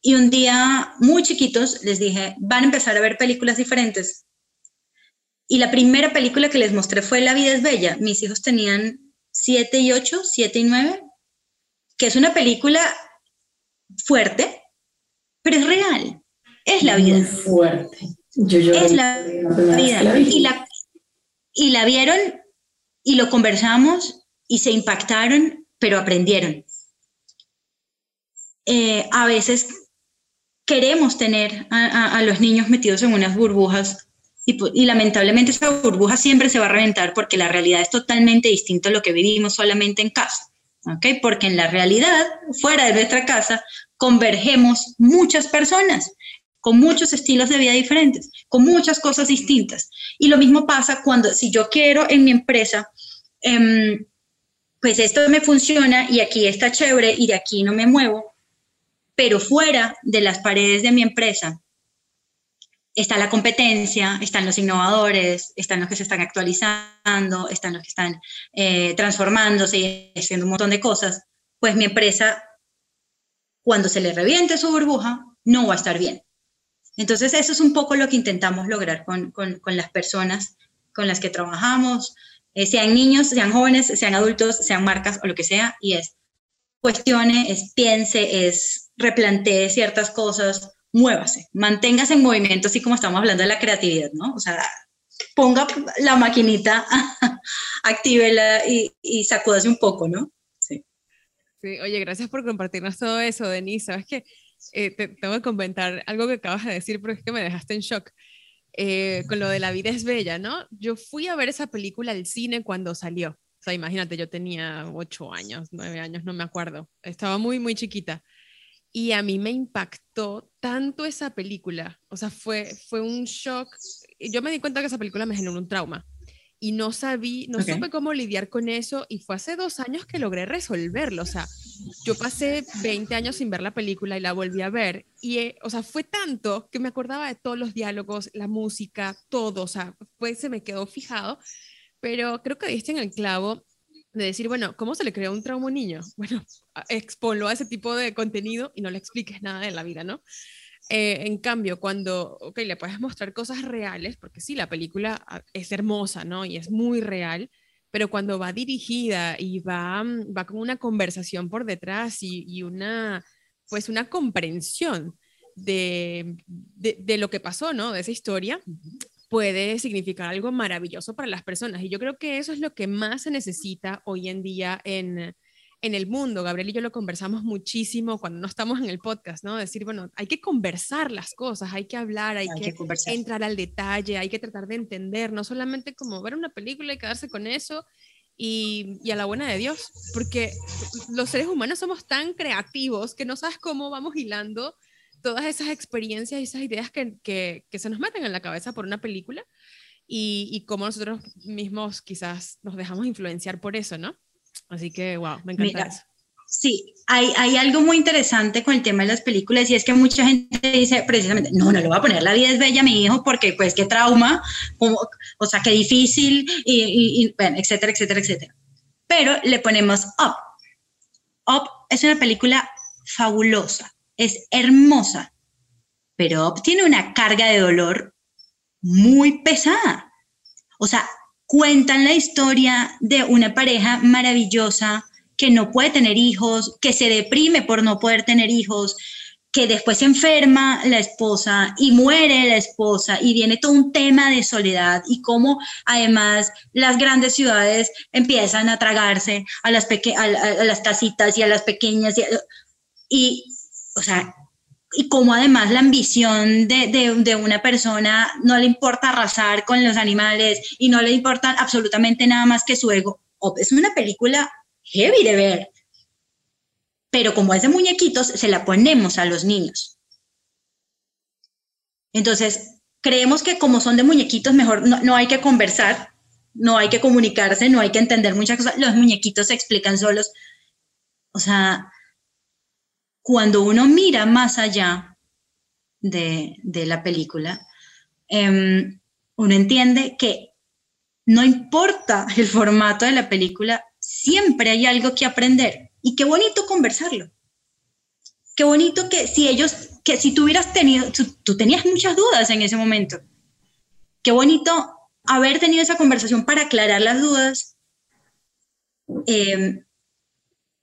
y un día, muy chiquitos, les dije, van a empezar a ver películas diferentes. Y la primera película que les mostré fue La vida es bella. Mis hijos tenían 7 y 8, 7 y 9, que es una película fuerte, pero es real. Es la vida. fuerte. es la, vida. Y la, y la vieron y lo conversamos y se impactaron, pero aprendieron. Eh, a veces queremos tener a, los niños metidos en unas burbujas y, lamentablemente esa burbuja siempre se va a reventar porque la realidad es totalmente distinta a lo que vivimos solamente en casa. ¿okay? Porque en la realidad, fuera de nuestra casa, convergemos muchas personas con muchos estilos de vida diferentes, con muchas cosas distintas. Y lo mismo pasa cuando, si yo quiero en mi empresa, em, pues esto me funciona y aquí está chévere y de aquí no me muevo, pero fuera de las paredes de mi empresa está la competencia, están los innovadores, están los que se están actualizando, están los que están eh, transformándose y haciendo un montón de cosas, pues mi empresa, cuando se le reviente su burbuja, no va a estar bien. Entonces, eso es un poco lo que intentamos lograr con, las personas con las que trabajamos, eh, sean niños, sean jóvenes, sean adultos, sean marcas o lo que sea, y es cuestione, es piense, es replantee ciertas cosas, muévase, manténgase en movimiento, así como estamos hablando de la creatividad, ¿no? O sea, ponga la maquinita, actívela y, y sacúdase un poco, ¿no? Sí. sí. Oye, gracias por compartirnos todo eso, Denise. Sabes que eh, te tengo que comentar algo que acabas de decir, pero es que me dejaste en shock. Eh, con lo de La vida es bella, ¿no? Yo fui a ver esa película al cine cuando salió sea, imagínate, yo tenía ocho años, nueve años, no me acuerdo. Estaba muy, muy chiquita. Y a mí me impactó tanto esa película. O sea, fue, fue un shock. Yo me di cuenta que esa película me generó un trauma. Y no sabí, no supe cómo lidiar con eso. Y fue hace dos años que logré resolverlo. O sea, yo pasé 20 años sin ver la película y la volví a ver. Y, eh, o sea, fue tanto que me acordaba de todos los diálogos, la música, todo. O sea, pues se me quedó fijado pero creo que diste en el clavo de decir, bueno, ¿cómo se le crea un trauma a un niño? Bueno, exponlo a ese tipo de contenido y no le expliques nada de la vida, ¿no? Eh, en cambio, cuando, ok, le puedes mostrar cosas reales, porque sí, la película ah, es hermosa, ¿no? Y es muy real, pero cuando va dirigida y va, mm, va con una conversación por detrás y, y una, pues una comprensión de, de, de, lo que pasó, ¿no? De esa historia, puede significar algo maravilloso para las personas. Y yo creo que eso es lo que más se necesita hoy en día en, en el mundo. Gabriel y yo lo conversamos muchísimo cuando no estamos en el podcast, ¿no? Decir, bueno, hay que conversar las cosas, hay que hablar, hay, que, entrar al detalle, hay que tratar de entender, no solamente como ver una película y quedarse con eso. Y, y, a la buena de Dios, porque los seres humanos somos tan creativos que no sabes cómo vamos hilando todas esas experiencias y esas ideas que, que, que, se nos meten en la cabeza por una película y, y cómo nosotros mismos quizás nos dejamos influenciar por eso, ¿no? Así que, wow, me encanta eso. Sí, hay, hay, algo muy interesante con el tema de las películas y es que mucha gente dice precisamente, no, no le voy a poner La vida es bella a mi hijo porque pues qué trauma, o sea, qué difícil, y, y, bueno, etcétera, etcétera, etcétera. Pero le ponemos Up. Up es una película fabulosa es hermosa, pero tiene una carga de dolor muy pesada. O sea, cuentan la historia de una pareja maravillosa que no puede tener hijos, que se deprime por no poder tener hijos, que después se enferma la esposa y muere la esposa y viene todo un tema de soledad y cómo además las grandes ciudades empiezan a tragarse a las, a, las casitas y a las pequeñas y, o sea, y como además la ambición de, una persona no le importa arrasar con los animales y no le importa absolutamente nada más que su ego. Es una película heavy de ver, pero como es de muñequitos, se la ponemos a los niños. Entonces, creemos que como son de muñequitos, mejor no, no hay que conversar, no hay que comunicarse, no hay que entender muchas cosas. Los muñequitos se explican solos. O sea, cuando uno mira más allá de, la película, em, uno entiende que no importa el formato de la película, siempre hay algo que aprender. Y qué bonito conversarlo. Qué bonito que si ellos, que si tú hubieras tenido, tú, tenías muchas dudas en ese momento. Qué bonito haber tenido esa conversación para aclarar las dudas em,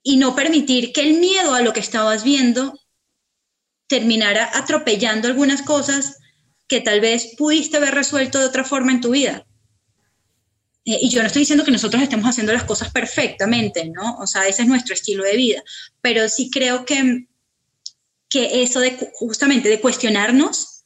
y no permitir que el miedo a lo que estabas viendo terminara atropellando algunas cosas que tal vez pudiste haber resuelto de otra forma en tu vida. Eh, y yo no estoy diciendo que nosotros estemos haciendo las cosas perfectamente, ¿no? O sea, ese es nuestro estilo de vida, pero sí creo que, que eso de justamente de cuestionarnos,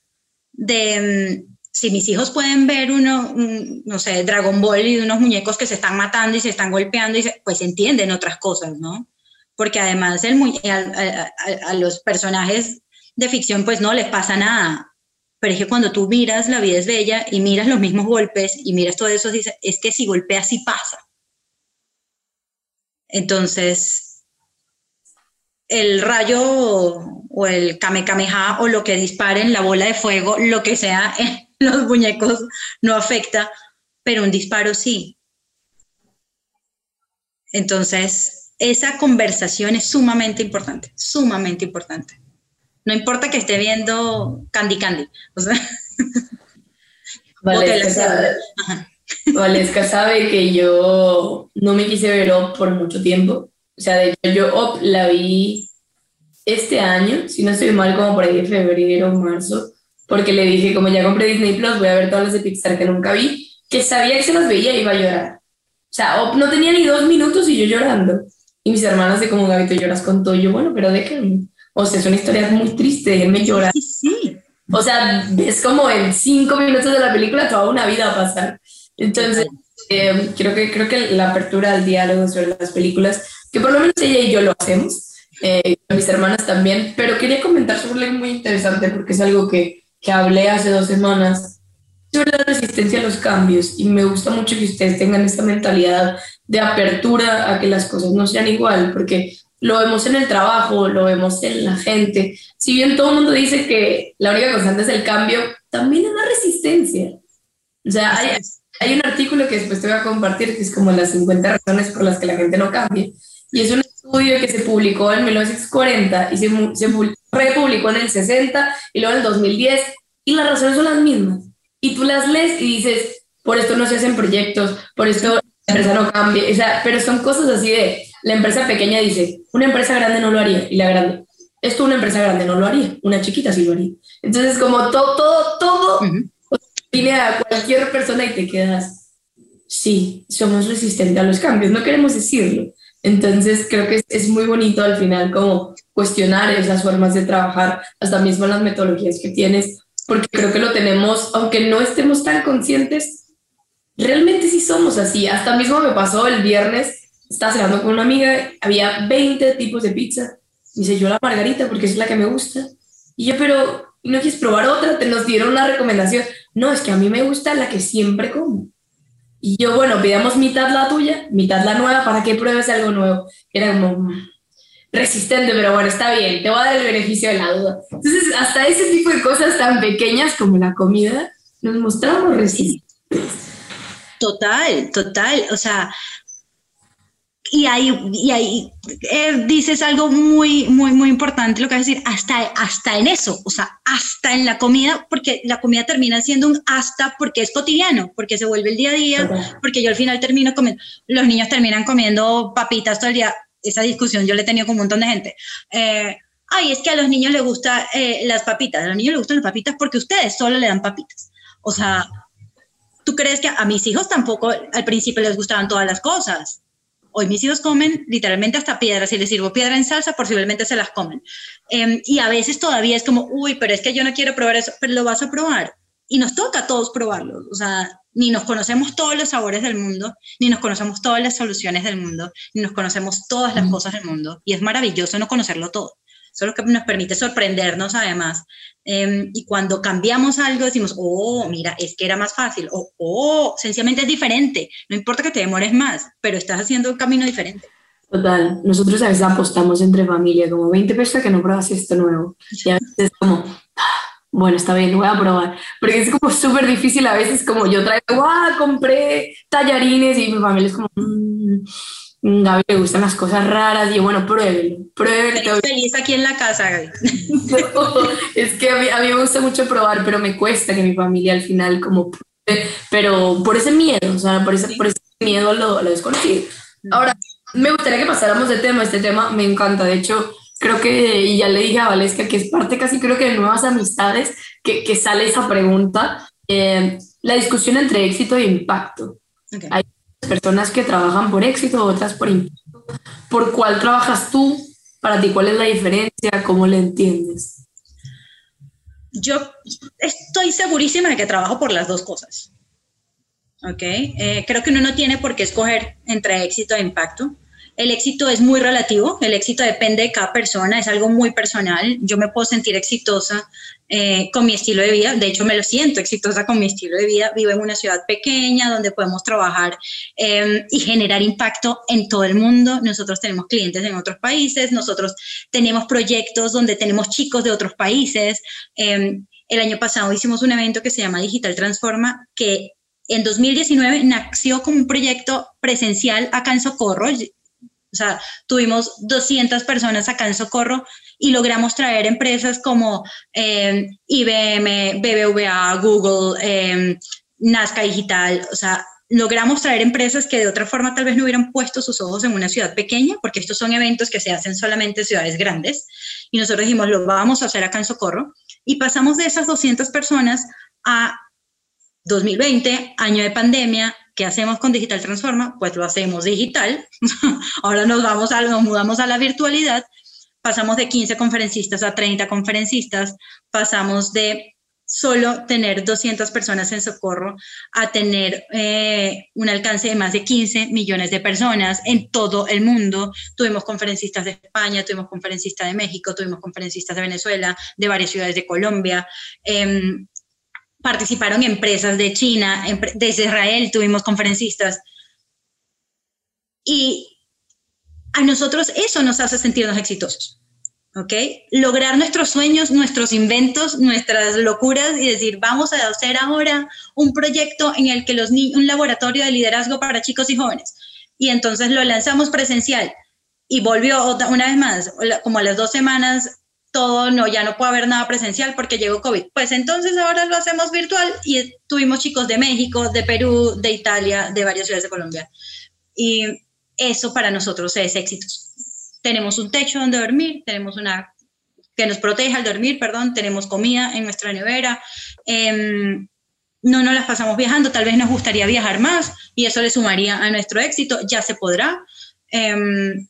de mm, si mis hijos pueden ver uno, no sé, Dragon Ball y unos muñecos que se están matando y se están golpeando, y pues entienden otras cosas, ¿no? Porque además el, a, a los personajes de ficción pues no les pasa nada, pero es que cuando tú miras La vida es bella y miras los mismos golpes y miras todo eso, es que si golpea, sí pasa. Entonces, el rayo o el kamehameha o lo que disparen, la bola de fuego, lo que sea, los muñecos no afecta, pero un disparo sí. Entonces, esa conversación es sumamente importante, sumamente importante. No importa que esté viendo Candy Candy. O sea, Valesca, sabe. que yo no me quise ver Op por mucho tiempo. O sea, de hecho, yo Op la vi este año, si no estoy mal, como por ahí de febrero o marzo, porque le dije, como ya compré Disney Plus, voy a ver todas las de Pixar que nunca vi, que sabía que se las veía y iba a llorar. O sea, no tenía ni dos minutos y yo llorando. Y mis hermanas de como Gabito lloras con todo. Y yo, bueno, pero déjenme. O sea, es una historia muy triste, déjenme llorar. Sí, sí. O sea, es como en cinco minutos de la película toda una vida a pasar. Entonces, eh, creo, que, creo que la apertura al diálogo sobre las películas, que por lo menos ella y yo lo hacemos, eh, mis hermanas también, pero quería comentar sobre algo muy interesante porque es algo que, que hablé hace dos semanas sobre la resistencia a los cambios y me gusta mucho que ustedes tengan esta mentalidad de apertura a que las cosas no sean igual, porque lo vemos en el trabajo, lo vemos en la gente. Si bien todo el mundo dice que la única constante es el cambio, también es la resistencia. O sea, hay, hay, un artículo que después te voy a compartir que es como las 50 razones por las que la gente no cambia. Y es un estudio que se publicó en 1940 y se, se republicó en el 60 y luego en el 2010 y las razones son las mismas. Y tú las lees y dices, por esto no se hacen proyectos, por esto la empresa no cambia. O sea, pero son cosas así de, la empresa pequeña dice, una empresa grande no lo haría, y la grande, esto una empresa grande no lo haría, una chiquita sí lo haría. Entonces, como todo, todo, todo, viene a cualquier persona y te quedas, sí, somos resistentes a los cambios, no queremos decirlo. Entonces, creo que es, muy bonito al final como cuestionar esas formas de trabajar, hasta mismo las metodologías que tienes, porque creo que lo tenemos, aunque no estemos tan conscientes, realmente sí somos así. Hasta mismo me pasó el viernes estaba cenando con una amiga, había 20 tipos de pizza. Dice, yo la margarita porque es la que me gusta. Y yo, pero, ¿no quieres probar otra? Te nos dieron una recomendación. No, es que a mí me gusta la que siempre como. Y yo, bueno, pidamos mitad la tuya, mitad la nueva, para que pruebes algo nuevo. Era como resistente, pero bueno, está bien, te voy a dar el beneficio de la duda. Entonces, hasta ese tipo de cosas tan pequeñas como la comida, nos mostramos resistentes. Total, total. O sea, y ahí, y ahí eh, dices algo muy, muy, muy importante, lo que vas a decir, hasta, hasta en eso, o sea, hasta en la comida, porque la comida termina siendo un hasta porque es cotidiano, porque se vuelve el día a día, porque yo al final termino comiendo, los niños terminan comiendo papitas todo el día, esa discusión yo le he tenido con un montón de gente. Eh, ay, es que a los niños les gustan eh, las papitas, a los niños les gustan las papitas porque ustedes solo le dan papitas. O sea, ¿tú crees que a mis hijos tampoco al principio les gustaban todas las cosas? Hoy mis hijos comen literalmente hasta piedras. Si les sirvo piedra en salsa, posiblemente se las comen. Em, y a veces todavía es como, uy, pero es que yo no quiero probar eso, pero lo vas a probar. Y nos toca a todos probarlo. O sea, ni nos conocemos todos los sabores del mundo, ni nos conocemos todas las soluciones del mundo, ni nos conocemos todas las cosas del mundo. Y es maravilloso no conocerlo todo. Eso es lo que nos permite sorprendernos además. Em, y cuando cambiamos algo decimos, oh, mira, es que era más fácil, o oh, sencillamente es diferente. No importa que te demores más, pero estás haciendo un camino diferente. Total, nosotros a veces apostamos entre familia, como 20 pesos que no pruebas esto nuevo. Y a veces es como, bueno, está bien, voy a probar. Porque es como súper difícil a veces, como yo traigo, ah, compré tallarines y mi familia es como, mmm, Gaby le gustan las cosas raras y bueno, pruébelo, pruébelo. Feliz aquí en la casa, Gaby. es que a mí, a mí, me gusta mucho probar, pero me cuesta que mi familia al final como pero por ese miedo, o sea, por ese, por ese miedo a lo, lo desconocido. Ahora, me gustaría que pasáramos de tema, este tema me encanta, de hecho, creo que, y ya le dije a Valesca que es parte casi creo que de nuevas amistades que, que sale esa pregunta, eh, la discusión entre éxito e impacto. Hay personas que trabajan por éxito, otras por impacto. ¿Por cuál trabajas tú? Para ti, ¿cuál es la diferencia? ¿Cómo le entiendes? Yo estoy segurísima de que trabajo por las dos cosas. ¿Ok? Eh, creo que uno no tiene por qué escoger entre éxito e impacto. El éxito es muy relativo, el éxito depende de cada persona, es algo muy personal. Yo me puedo sentir exitosa eh, con mi estilo de vida, de hecho me lo siento exitosa con mi estilo de vida. Vivo en una ciudad pequeña donde podemos trabajar em, y generar impacto en todo el mundo. Nosotros tenemos clientes en otros países, nosotros tenemos proyectos donde tenemos chicos de otros países. Em, el año pasado hicimos un evento que se llama Digital Transforma, que en 2019 nació como un proyecto presencial acá en Socorro. O sea, tuvimos 200 personas acá en Socorro y logramos traer empresas como eh, IBM, BBVA, Google, eh, Nazca Digital. O sea, logramos traer empresas que de otra forma tal vez no hubieran puesto sus ojos en una ciudad pequeña, porque estos son eventos que se hacen solamente en ciudades grandes. Y nosotros dijimos, lo vamos a hacer acá en Socorro. Y pasamos de esas 200 personas a 2020, año de pandemia, ¿Qué hacemos con Digital Transforma? Pues lo hacemos digital. Ahora nos, vamos a, nos mudamos a la virtualidad. Pasamos de 15 conferencistas a 30 conferencistas. Pasamos de solo tener 200 personas en socorro a tener eh, un alcance de más de 15 millones de personas en todo el mundo. Tuvimos conferencistas de España, tuvimos conferencistas de México, tuvimos conferencistas de Venezuela, de varias ciudades de Colombia. Em, participaron empresas de China, de Israel, tuvimos conferencistas. Y a nosotros eso nos hace sentirnos exitosos. ¿Ok? Lograr nuestros sueños, nuestros inventos, nuestras locuras y decir, vamos a hacer ahora un proyecto en el que los un laboratorio de liderazgo para chicos y jóvenes. Y entonces lo lanzamos presencial y volvió una vez más, como a las dos semanas, todo, no, ya no puede haber nada presencial porque llegó COVID. Pues entonces ahora lo hacemos virtual y tuvimos chicos de México, de Perú, de Italia, de varias ciudades de Colombia. Y eso para nosotros es éxito. Tenemos un techo donde dormir, tenemos una que nos proteja al dormir, perdón, tenemos comida en nuestra nevera. Em, no nos las pasamos viajando, tal vez nos gustaría viajar más y eso le sumaría a nuestro éxito, ya se podrá. Em,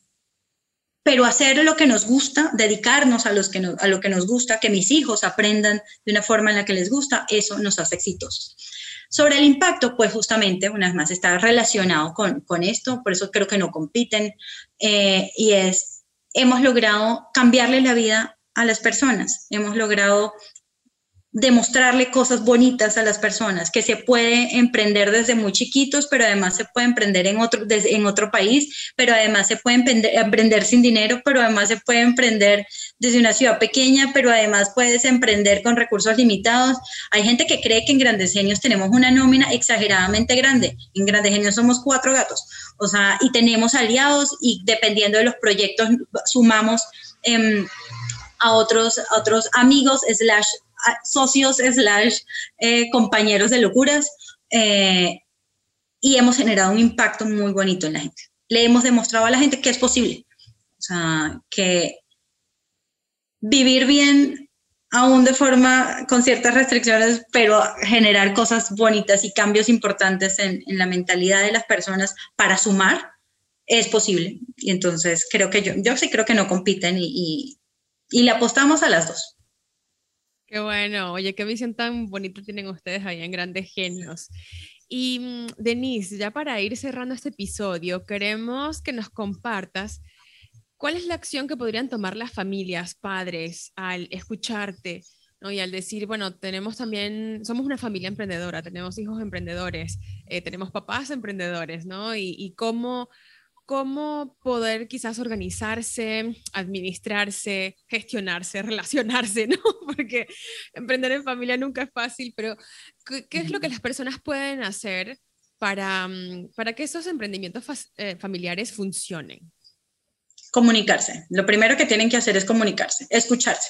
pero hacer lo que nos gusta, dedicarnos a, los que a lo que nos gusta, que mis hijos aprendan de una forma en la que les gusta, eso nos hace exitosos. Sobre el impacto, pues justamente, una vez más, está relacionado con, con esto, por eso creo que no compiten, eh, y es, hemos logrado cambiarle la vida a las personas, hemos logrado demostrarle cosas bonitas a las personas, que se puede emprender desde muy chiquitos, pero además se puede emprender en otro, en otro país, pero además se puede emprender, sin dinero, pero además se puede emprender desde una ciudad pequeña, pero además puedes emprender con recursos limitados. Hay gente que cree que en Grandes Genios tenemos una nómina exageradamente grande. En Grandes Genios somos cuatro gatos, o sea, y tenemos aliados y dependiendo de los proyectos sumamos em, a otros, a otros amigos slash socios slash eh, compañeros de locuras eh, y hemos generado un impacto muy bonito en la gente. Le hemos demostrado a la gente que es posible, o sea, que vivir bien aún de forma con ciertas restricciones, pero generar cosas bonitas y cambios importantes en, la mentalidad de las personas para sumar es posible. Y entonces creo que yo, yo sí creo que no compiten y, y le apostamos a las dos. Qué bueno, oye, qué visión tan bonita tienen ustedes ahí en Grandes Genios. Y mm, Denise, ya para ir cerrando este episodio, queremos que nos compartas cuál es la acción que podrían tomar las familias, padres, al escucharte, ¿no? Y al decir, bueno, tenemos también, somos una familia emprendedora, tenemos hijos emprendedores, eh, tenemos papás emprendedores, ¿no? Y, y cómo cómo poder quizás organizarse, administrarse, gestionarse, relacionarse, ¿no? Porque emprender en familia nunca es fácil, pero ¿qué, es lo que las personas pueden hacer para, mm, para que esos emprendimientos eh, familiares funcionen? Comunicarse. Lo primero que tienen que hacer es comunicarse, escucharse.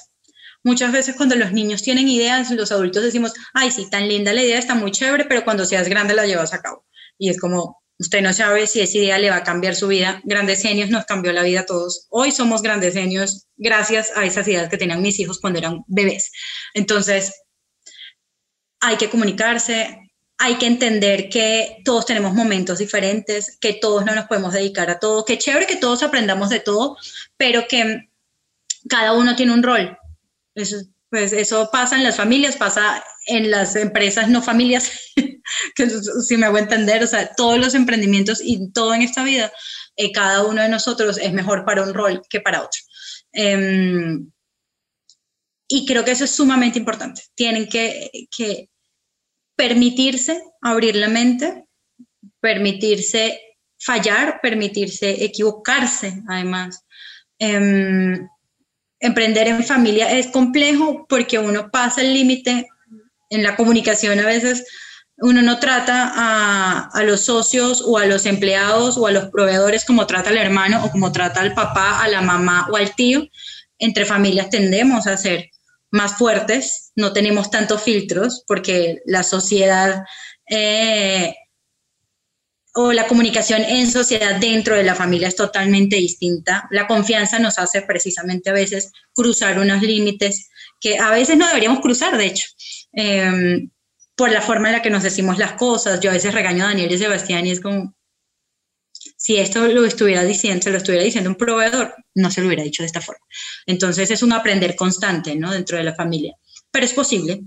Muchas veces cuando los niños tienen ideas, los adultos decimos, ay, sí, tan linda la idea, está muy chévere, pero cuando seas grande la llevas a cabo. Y es como, Usted no sabe si esa idea le va a cambiar su vida. Grandes genios nos cambió la vida a todos. Hoy somos grandes genios gracias a esas ideas que tenían mis hijos cuando eran bebés. Entonces, hay que comunicarse, hay que entender que todos tenemos momentos diferentes, que todos no nos podemos dedicar a todo, que chévere que todos aprendamos de todo, pero que cada uno tiene un rol. Eso, pues eso pasa en las familias, pasa en las empresas no familias, que si me hago entender, o sea, todos los emprendimientos y todo en esta vida, eh, cada uno de nosotros es mejor para un rol que para otro. Em, y creo que eso es sumamente importante. Tienen que, que permitirse abrir la mente, permitirse fallar, permitirse equivocarse, además. Em, emprender en familia es complejo porque uno pasa el límite en la comunicación a veces uno no trata a, los socios o a los empleados o a los proveedores como trata al hermano o como trata al papá, a la mamá o al tío. Entre familias tendemos a ser más fuertes, no tenemos tantos filtros porque la sociedad eh, o la comunicación en sociedad dentro de la familia es totalmente distinta. La confianza nos hace precisamente a veces cruzar unos límites que a veces no deberíamos cruzar, de hecho. Em, por la forma en la que nos decimos las cosas. Yo a veces regaño a Daniel y Sebastián y es como, si esto lo estuviera diciendo, se lo estuviera diciendo un proveedor, no se lo hubiera dicho de esta forma. Entonces es un aprender constante, ¿no? Dentro de la familia. Pero es posible,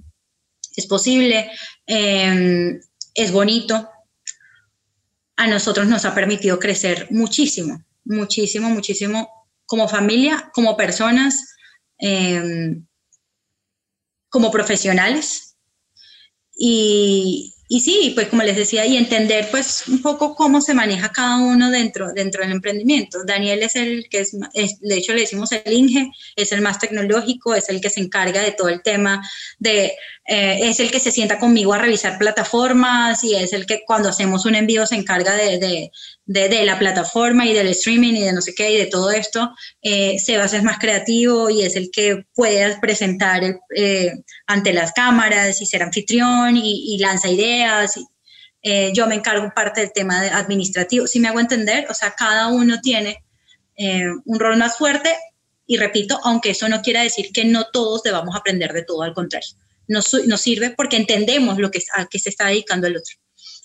es posible, em, es bonito. A nosotros nos ha permitido crecer muchísimo, muchísimo, muchísimo como familia, como personas, em, como profesionales y, y sí, pues como les decía, y entender pues un poco cómo se maneja cada uno dentro, dentro del emprendimiento. Daniel es el que es, de hecho le decimos el Inge, es el más tecnológico, es el que se encarga de todo el tema, de, eh, es el que se sienta conmigo a revisar plataformas y es el que cuando hacemos un envío se encarga de, de, de, la plataforma y del streaming y de no sé qué y de todo esto. Eh, Sebas es más creativo y es el que puede presentar eh, ante las cámaras y ser anfitrión y, y lanza ideas eh, yo me encargo parte del tema administrativo. Si me hago entender, o sea, cada uno tiene un rol más fuerte y repito, aunque eso no quiera decir que no todos debamos aprender de todo, al contrario, nos, sirve porque entendemos lo que, a qué se está dedicando el otro.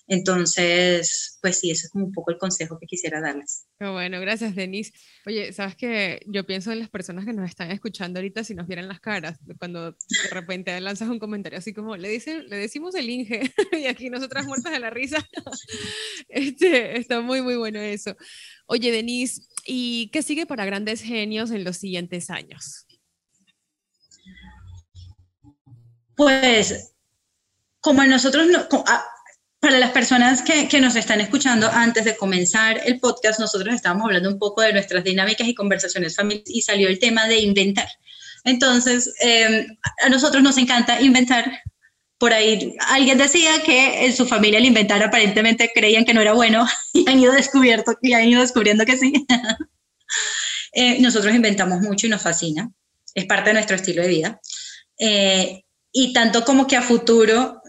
Entonces, pues sí, ese es como un poco el consejo que quisiera darles. bueno, gracias, Denise. Oye, sabes que yo pienso en las personas que nos están escuchando ahorita si nos vieran las caras, cuando de repente lanzas un comentario así como, le, dicen, le decimos el Inge, y aquí nosotras muertas de la risa. Este, está muy, muy bueno eso. Oye, Denise, ¿y qué sigue para grandes genios en los siguientes años? Pues, como nosotros, no, para las personas que, nos están escuchando, antes de comenzar el podcast, nosotros estábamos hablando un poco de nuestras dinámicas y conversaciones familiares y salió el tema de inventar. Entonces, em, a nosotros nos encanta inventar. Por ahí alguien decía que en su familia el inventar aparentemente creían que no era bueno y han ido, descubierto, y han ido descubriendo que sí. eh, nosotros inventamos mucho y nos fascina. Es parte de nuestro estilo de vida. Eh, y tanto como que a futuro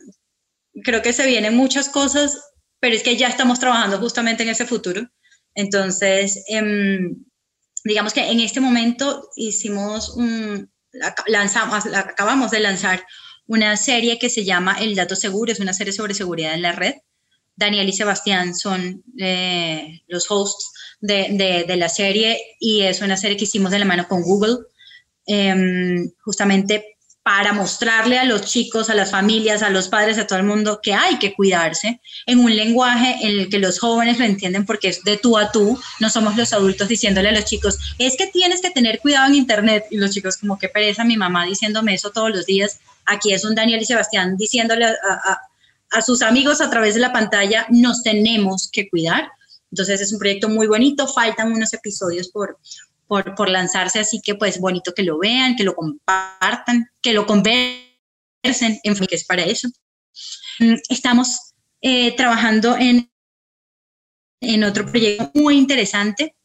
creo que se vienen muchas cosas, pero es que ya estamos trabajando justamente en ese futuro. Entonces, em, digamos que en este momento hicimos un, lanzamos, acabamos de lanzar una serie que se llama El Dato Seguro, es una serie sobre seguridad en la red. Daniel y Sebastián son eh, los hosts de, de, la serie y es una serie que hicimos de la mano con Google, em, justamente para mostrarle a los chicos, a las familias, a los padres, a todo el mundo que hay que cuidarse en un lenguaje en el que los jóvenes lo entienden porque es de tú a tú, no somos los adultos diciéndole a los chicos, es que tienes que tener cuidado en Internet y los chicos como que pereza mi mamá diciéndome eso todos los días, aquí es un Daniel y Sebastián diciéndole a, a sus amigos a través de la pantalla, nos tenemos que cuidar. Entonces es un proyecto muy bonito, faltan unos episodios por, por, lanzarse, así que pues bonito que lo vean, que lo compartan, que lo conversen, en fin, que es para eso. Mm, estamos eh, trabajando en, en otro proyecto muy interesante,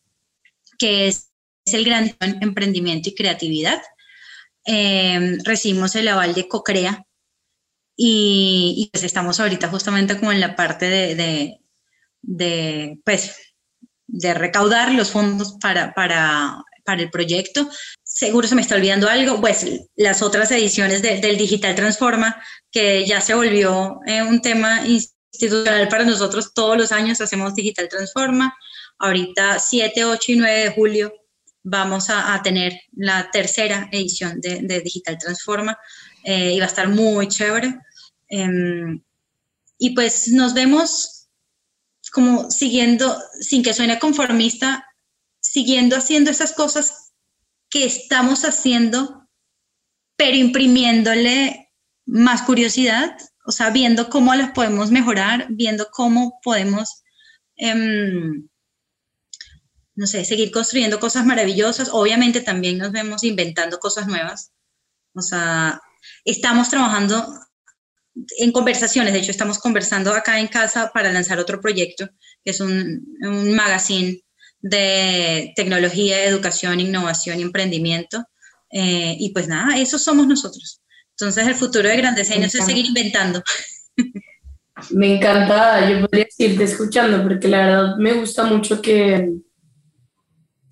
que es, el Gran Emprendimiento y Creatividad. Eh, recibimos el aval de Cocrea y, pues estamos ahorita justamente como en la parte de, de, de pues, de recaudar los fondos para, para, para, el proyecto. Seguro se me está olvidando algo, pues las otras ediciones del Digital Transforma, que ya se volvió eh, un tema institucional para nosotros, todos los años hacemos Digital Transforma. Ahorita 7, 8 y 9 de julio vamos a, tener la tercera edición de, Digital Transforma eh, y va a estar muy chévere. Em, y pues nos vemos como siguiendo, sin que suene conformista, siguiendo haciendo esas cosas que estamos haciendo, pero imprimiéndole más curiosidad, o sea, viendo cómo las podemos mejorar, viendo cómo podemos, em, no sé, seguir construyendo cosas maravillosas. Obviamente también nos vemos inventando cosas nuevas. O sea, estamos trabajando en conversaciones, de hecho estamos conversando acá en casa para lanzar otro proyecto, que es un, un magazine de tecnología, educación, innovación y emprendimiento. Eh, y pues nada, eso somos nosotros. Entonces el futuro de Grandes Años es seguir inventando. Me encanta, yo podría decirte escuchando, porque la verdad me gusta mucho que,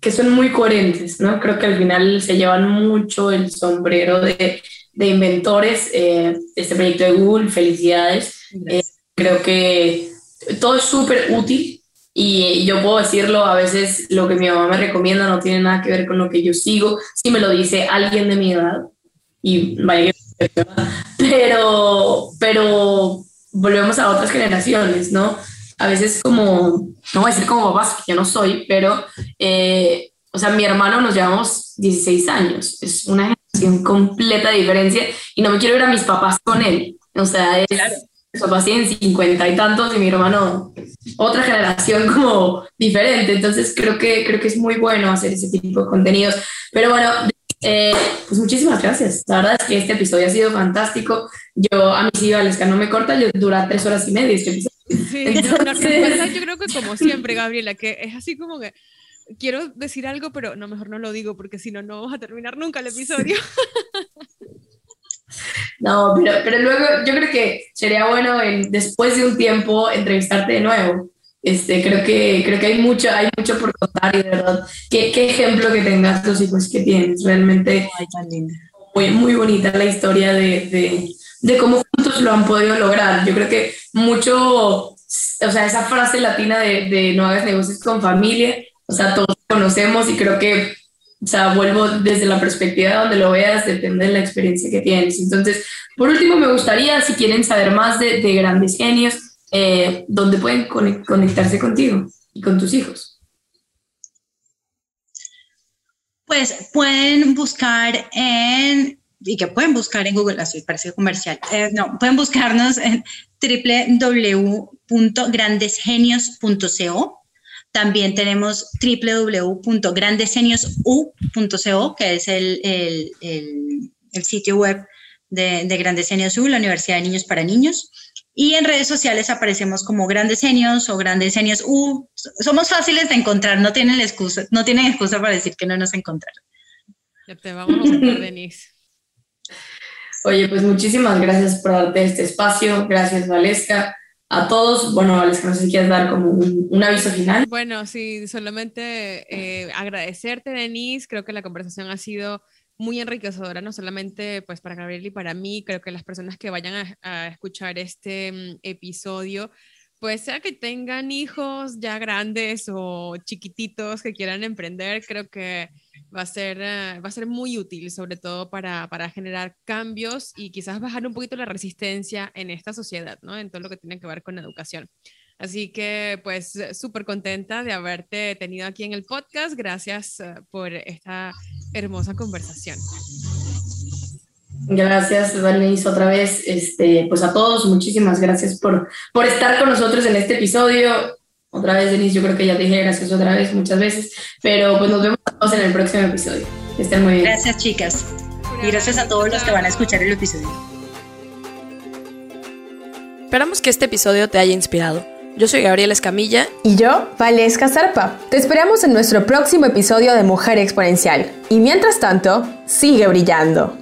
que son muy coherentes, ¿no? Creo que al final se llevan mucho el sombrero de de inventores eh, este proyecto de Google. Felicidades. Eh, creo que todo es súper útil y yo puedo decirlo, a veces lo que mi mamá me recomienda no tiene nada que ver con lo que yo sigo. Si me lo dice alguien de mi edad, y vaya pero, pero volvemos a otras generaciones, ¿no? A veces como, no voy a decir como papás, que yo no soy, pero, eh, o sea, mi hermano nos llevamos 16 años, es una completa diferencia y no me quiero ver a mis papás con él. O sea, es, mis papás tienen cincuenta y tantos y mi hermano otra generación como diferente. Entonces creo que, creo que es muy bueno hacer ese tipo de contenidos. Pero bueno, eh, pues muchísimas gracias. La verdad es que este episodio ha sido fantástico. Yo a mis hijos, que no me corta, yo dura tres horas y media este Sí, Entonces, yo creo que como siempre, Gabriela, que es así como que quiero decir algo, pero no, mejor no lo digo porque si no, no vamos a terminar nunca el episodio. No, pero, pero luego yo creo que sería bueno después de un tiempo entrevistarte de nuevo. Este, creo que creo que hay mucho hay mucho por contar y de verdad qué, qué ejemplo que tengas los hijos que tienes realmente muy muy bonita la historia de, de, de, cómo juntos lo han podido lograr yo creo que mucho o sea esa frase latina de, de no hagas negocios con familia o sea, todos conocemos y creo que, o sea, vuelvo desde la perspectiva de donde lo veas, depende de la experiencia que tienes. Entonces, por último, me gustaría, si quieren saber más de, de grandes genios, eh, ¿dónde pueden conectarse contigo y con tus hijos? Pues pueden buscar en, y que pueden buscar en Google, así parece comercial, eh, no, pueden buscarnos en www.grandesgenios.co también tenemos www.grandesceniosu.co, que es el, el, el, sitio web de, de Grandes Genios U, la Universidad de Niños para Niños. Y en redes sociales aparecemos como Grandes Genios o Grandes Genios U. Somos fáciles de encontrar, no tienen excusa, no tienen excusa para decir que no nos encontraron. Ya te vamos a Denise. Oye, pues muchísimas gracias por darte este espacio. Gracias, Valesca a todos. Bueno, les no dar como un, aviso final. Bueno, sí, solamente eh, agradecerte, Denise. Creo que la conversación ha sido muy enriquecedora, no solamente pues para Gabriel y para mí, creo que las personas que vayan a, escuchar este mm, episodio, pues sea que tengan hijos ya grandes o chiquititos que quieran emprender, creo que va a ser, eh, va a ser muy útil, sobre todo para, para, generar cambios y quizás bajar un poquito la resistencia en esta sociedad, ¿no? En todo lo que tiene que ver con educación. Así que pues súper contenta de haberte tenido aquí en el podcast. Gracias eh, por esta hermosa conversación. Gracias, Denise, otra vez. Este, pues a todos, muchísimas gracias por, por estar con nosotros en este episodio. Otra vez, Denise, yo creo que ya te dije gracias otra vez, muchas veces. Pero pues nos vemos todos en el próximo episodio. Que estén muy bien. Gracias, chicas. Y gracias a todos los que van a escuchar el episodio. Esperamos que este episodio te haya inspirado. Yo soy Gabriela Escamilla. Y yo, Valesca Zarpa. Te esperamos en nuestro próximo episodio de Mujer Exponencial. Y mientras tanto, sigue brillando.